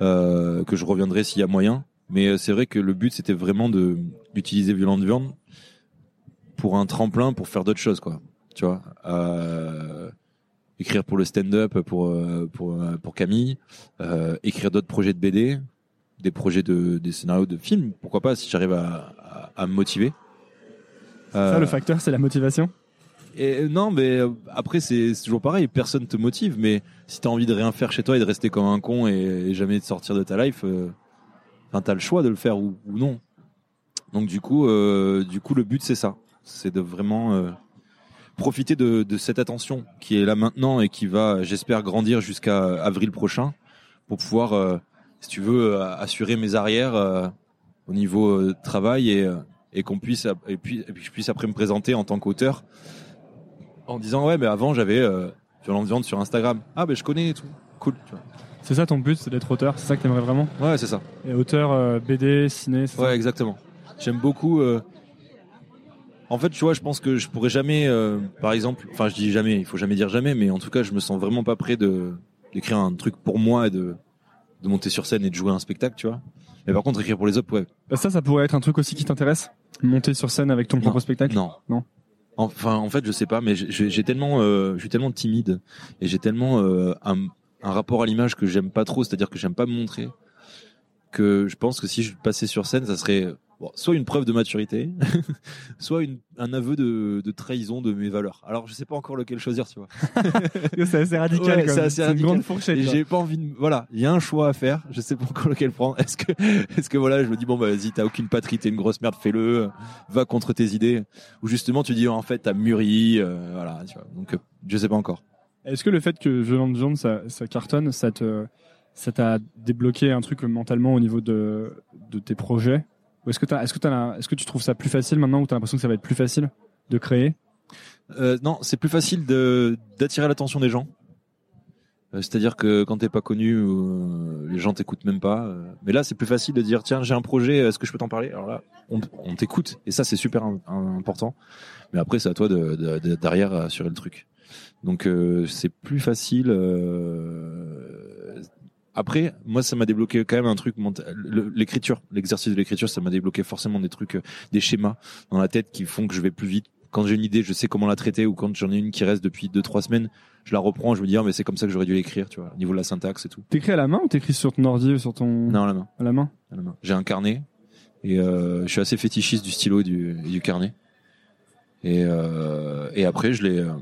[SPEAKER 1] euh, que je reviendrai s'il y a moyen. Mais euh, c'est vrai que le but c'était vraiment de d'utiliser Violente Viande pour un tremplin pour faire d'autres choses, quoi. Tu vois, euh, écrire pour le stand-up pour euh, pour euh, pour Camille, euh, écrire d'autres projets de BD, des projets de des scénarios de films. Pourquoi pas si j'arrive à, à, à me motiver.
[SPEAKER 2] Ça,
[SPEAKER 1] Euh,
[SPEAKER 2] le facteur, c'est la motivation?
[SPEAKER 1] Euh, non, mais euh, après c'est toujours pareil. Personne te motive, mais si t'as envie de rien faire chez toi et de rester comme un con et, jamais de sortir de ta life, euh, enfin t'as le choix de le faire ou, non. Donc du coup, euh, du coup le but c'est ça, c'est de vraiment profiter de, cette attention qui est là maintenant et qui va, j'espère, grandir jusqu'à avril prochain pour pouvoir, si tu veux, assurer mes arrières au niveau travail et et qu'on puisse puis et puis je puisse après me présenter en tant qu'auteur en disant ouais mais avant j'avais euh, Violente Viande sur Instagram. Ah ben je connais et tout. Cool tu
[SPEAKER 2] C'est ça ton but, c'est d'être auteur C'est ça que t'aimerais vraiment?
[SPEAKER 1] Vois. ouais c'est ça.
[SPEAKER 2] Et auteur, euh, BD, ciné, c'est ça?
[SPEAKER 1] Ouais exactement. J'aime beaucoup euh, en fait tu vois je pense que je pourrais jamais euh, par exemple enfin je dis jamais il faut jamais dire jamais mais en tout cas je me sens vraiment pas prêt de d'écrire un truc pour moi et de de monter sur scène et de jouer un spectacle tu vois. Mais par contre écrire pour les autres ouais.
[SPEAKER 2] Bah, ça, ça pourrait être un truc aussi qui t'intéresse? Monter sur scène avec ton propre spectacle?
[SPEAKER 1] Non.
[SPEAKER 2] Non.
[SPEAKER 1] Enfin, en fait, je sais pas, mais j'ai tellement, euh, je suis tellement timide et j'ai tellement euh, un rapport à l'image que j'aime pas trop, c'est-à-dire que j'aime pas me montrer, que je pense que si je passais sur scène, ça serait bon, soit une preuve de maturité, soit une, un aveu de, de trahison de mes valeurs. Alors, je sais pas encore lequel choisir, tu vois.
[SPEAKER 2] C'est assez radical,
[SPEAKER 1] Ouais,
[SPEAKER 2] quand
[SPEAKER 1] c'est
[SPEAKER 2] même.
[SPEAKER 1] assez
[SPEAKER 2] C'est une
[SPEAKER 1] radical.
[SPEAKER 2] grande fourchette.
[SPEAKER 1] J'ai pas envie de, voilà, il y a un choix à faire. Je sais pas encore lequel prendre. Est-ce que, est-ce que voilà, je me dis bon bah vas-y, t'as aucune patrie, t'es une grosse merde, fais-le, va contre tes idées. Ou justement tu dis en fait t'as mûri, euh, voilà, tu vois. Donc euh, je sais pas encore.
[SPEAKER 2] Est-ce que le fait que Violent Viande, ça, ça cartonne, ça te, ça t'a débloqué un truc mentalement au niveau de, de tes projets? Est-ce que tu trouves ça plus facile maintenant ou t'as l'impression que ça va être plus facile de créer?
[SPEAKER 1] Euh, non, c'est plus facile d'attirer l'attention des gens. Euh, C'est-à-dire que quand t'es pas connu, euh, les gens t'écoutent même pas. Mais là, c'est plus facile de dire tiens, j'ai un projet, est-ce que je peux t'en parler? Alors là, on, t'écoute et ça, c'est super im- im- important. Mais après, c'est à toi de, de- de- derrière assurer le truc. Donc c'est plus facile. Après, moi, ça m'a débloqué quand même un truc. L'écriture, l'exercice de l'écriture, ça m'a débloqué forcément des trucs, euh, des schémas dans la tête qui font que je vais plus vite. Quand j'ai une idée, je sais comment la traiter, ou quand j'en ai une qui reste depuis deux trois semaines, je la reprends, je me dis ah, mais c'est comme ça que j'aurais dû l'écrire, tu vois, au niveau de la syntaxe et tout.
[SPEAKER 2] T'écris à la main ou t'écris sur ton ordi ou sur ton
[SPEAKER 1] Non, à la main,
[SPEAKER 2] à la main
[SPEAKER 1] à la main. J'ai un carnet et euh, je suis assez fétichiste du stylo et du, et du carnet. Et, euh, et après, je les, euh,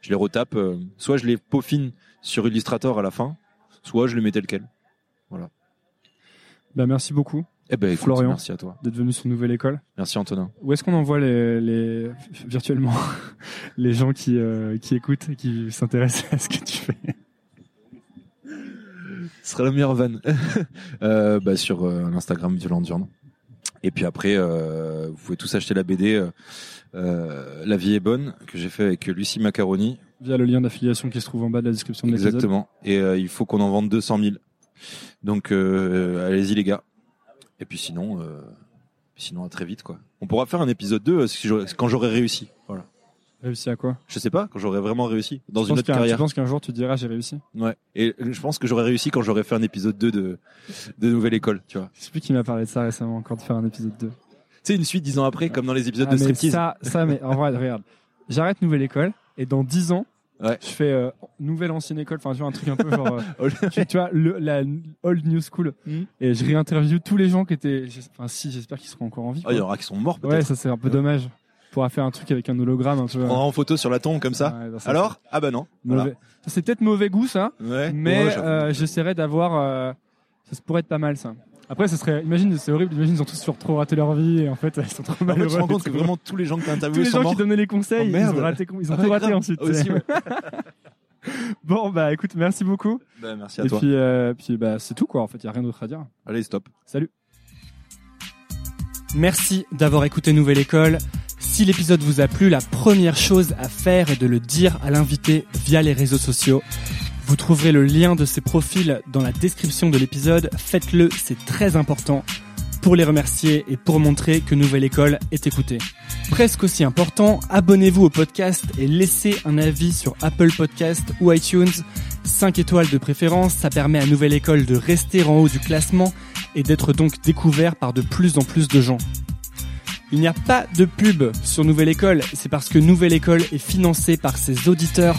[SPEAKER 1] je les retape. euh, soit je les peaufine sur Illustrator à la fin, soit je les mets tel quel.
[SPEAKER 2] Bah merci beaucoup
[SPEAKER 1] Eh ben, écoute,
[SPEAKER 2] Florian.
[SPEAKER 1] merci à toi.
[SPEAKER 2] d'être venu sur Nouvelle École.
[SPEAKER 1] Merci Antonin.
[SPEAKER 2] Où est-ce qu'on envoie les, les virtuellement les gens qui euh, qui écoutent et qui s'intéressent à ce que tu fais?
[SPEAKER 1] Ce sera la meilleure vanne. euh, bah, sur euh, l'Instagram Violente Viande. Et puis après, vous pouvez tous acheter la BD La vie est bonne que j'ai fait avec Lucie Macaroni.
[SPEAKER 2] Via le lien d'affiliation qui se trouve en bas de la description de l'épisode.
[SPEAKER 1] Exactement. Et euh, il faut qu'on en vende 200 000. Donc euh, allez-y les gars. Et puis sinon, euh, sinon à très vite quoi. On pourra faire un épisode 2 euh, si j'aurais- quand j'aurai réussi. Voilà.
[SPEAKER 2] Réussi à quoi?
[SPEAKER 1] Je sais pas quand j'aurai vraiment réussi dans
[SPEAKER 2] Tu
[SPEAKER 1] une autre carrière.
[SPEAKER 2] penses qu'un jour tu diras j'ai réussi
[SPEAKER 1] Ouais. Et je pense que j'aurais réussi quand j'aurais fait un épisode 2 de de Nouvelle École, tu vois.
[SPEAKER 2] Je sais plus qui m'a parlé de ça récemment, encore de faire un épisode 2.
[SPEAKER 1] Tu sais une suite dix ans après comme dans les épisodes
[SPEAKER 2] Ah,
[SPEAKER 1] de
[SPEAKER 2] mais
[SPEAKER 1] striptease.
[SPEAKER 2] ça, ça, mais en vrai, regarde. j'arrête nouvelle école et dans 10 ans,
[SPEAKER 1] Ouais.
[SPEAKER 2] je fais euh, nouvelle ancienne école, enfin tu vois un truc un peu genre, euh, tu, tu vois le, la old new school
[SPEAKER 1] Mhm.
[SPEAKER 2] et je réinterviewe tous les gens qui étaient, enfin si j'espère qu'ils seront encore en vie.
[SPEAKER 1] Ah, il y en aura qui sont morts
[SPEAKER 2] ouais,
[SPEAKER 1] peut-être.
[SPEAKER 2] ça c'est un peu dommage. On pourra faire un truc avec un hologramme un peu.
[SPEAKER 1] On prendra en photo sur la tombe comme ça.
[SPEAKER 2] Ouais,
[SPEAKER 1] Alors Ah bah non.
[SPEAKER 2] c'est peut-être mauvais goût ça.
[SPEAKER 1] Ouais.
[SPEAKER 2] mais
[SPEAKER 1] Ouais,
[SPEAKER 2] euh, j'essaierai d'avoir. euh, ça pourrait être pas mal ça. Après, ça serait. Imagine, c'est horrible. Imagine, ils ont tous sur trop raté leur vie et en fait, ils sont trop
[SPEAKER 1] En fait,
[SPEAKER 2] malheureux.
[SPEAKER 1] tu te rends compte que
[SPEAKER 2] et
[SPEAKER 1] vraiment tous les gens que interviewés
[SPEAKER 2] les gens
[SPEAKER 1] morts.
[SPEAKER 2] qui donnaient les conseils,
[SPEAKER 1] Oh,
[SPEAKER 2] ils ont raté, ils ont
[SPEAKER 1] Ah,
[SPEAKER 2] tout raté
[SPEAKER 1] grave.
[SPEAKER 2] ensuite.
[SPEAKER 1] Aussi, ouais.
[SPEAKER 2] bon, bah écoute, merci beaucoup.
[SPEAKER 1] Bah, merci à
[SPEAKER 2] et
[SPEAKER 1] toi.
[SPEAKER 2] puis, euh, puis bah, c'est tout quoi. En fait, il y a rien d'autre à dire.
[SPEAKER 1] Allez, stop.
[SPEAKER 2] Salut. Merci d'avoir écouté Nouvelle École. Si l'épisode vous a plu, la première chose à faire est de le dire à l'invité via les réseaux sociaux. Vous trouverez le lien de ses profils dans la description de l'épisode. Faites-le, c'est très important pour les remercier et pour montrer que Nouvelle École est écoutée. Presque aussi important, abonnez-vous au podcast et laissez un avis sur Apple Podcast ou iTunes. 5 étoiles de préférence, ça permet à Nouvelle École de rester en haut du classement et d'être donc découvert par de plus en plus de gens. Il n'y a pas de pub sur Nouvelle École, c'est parce que Nouvelle École est financée par ses auditeurs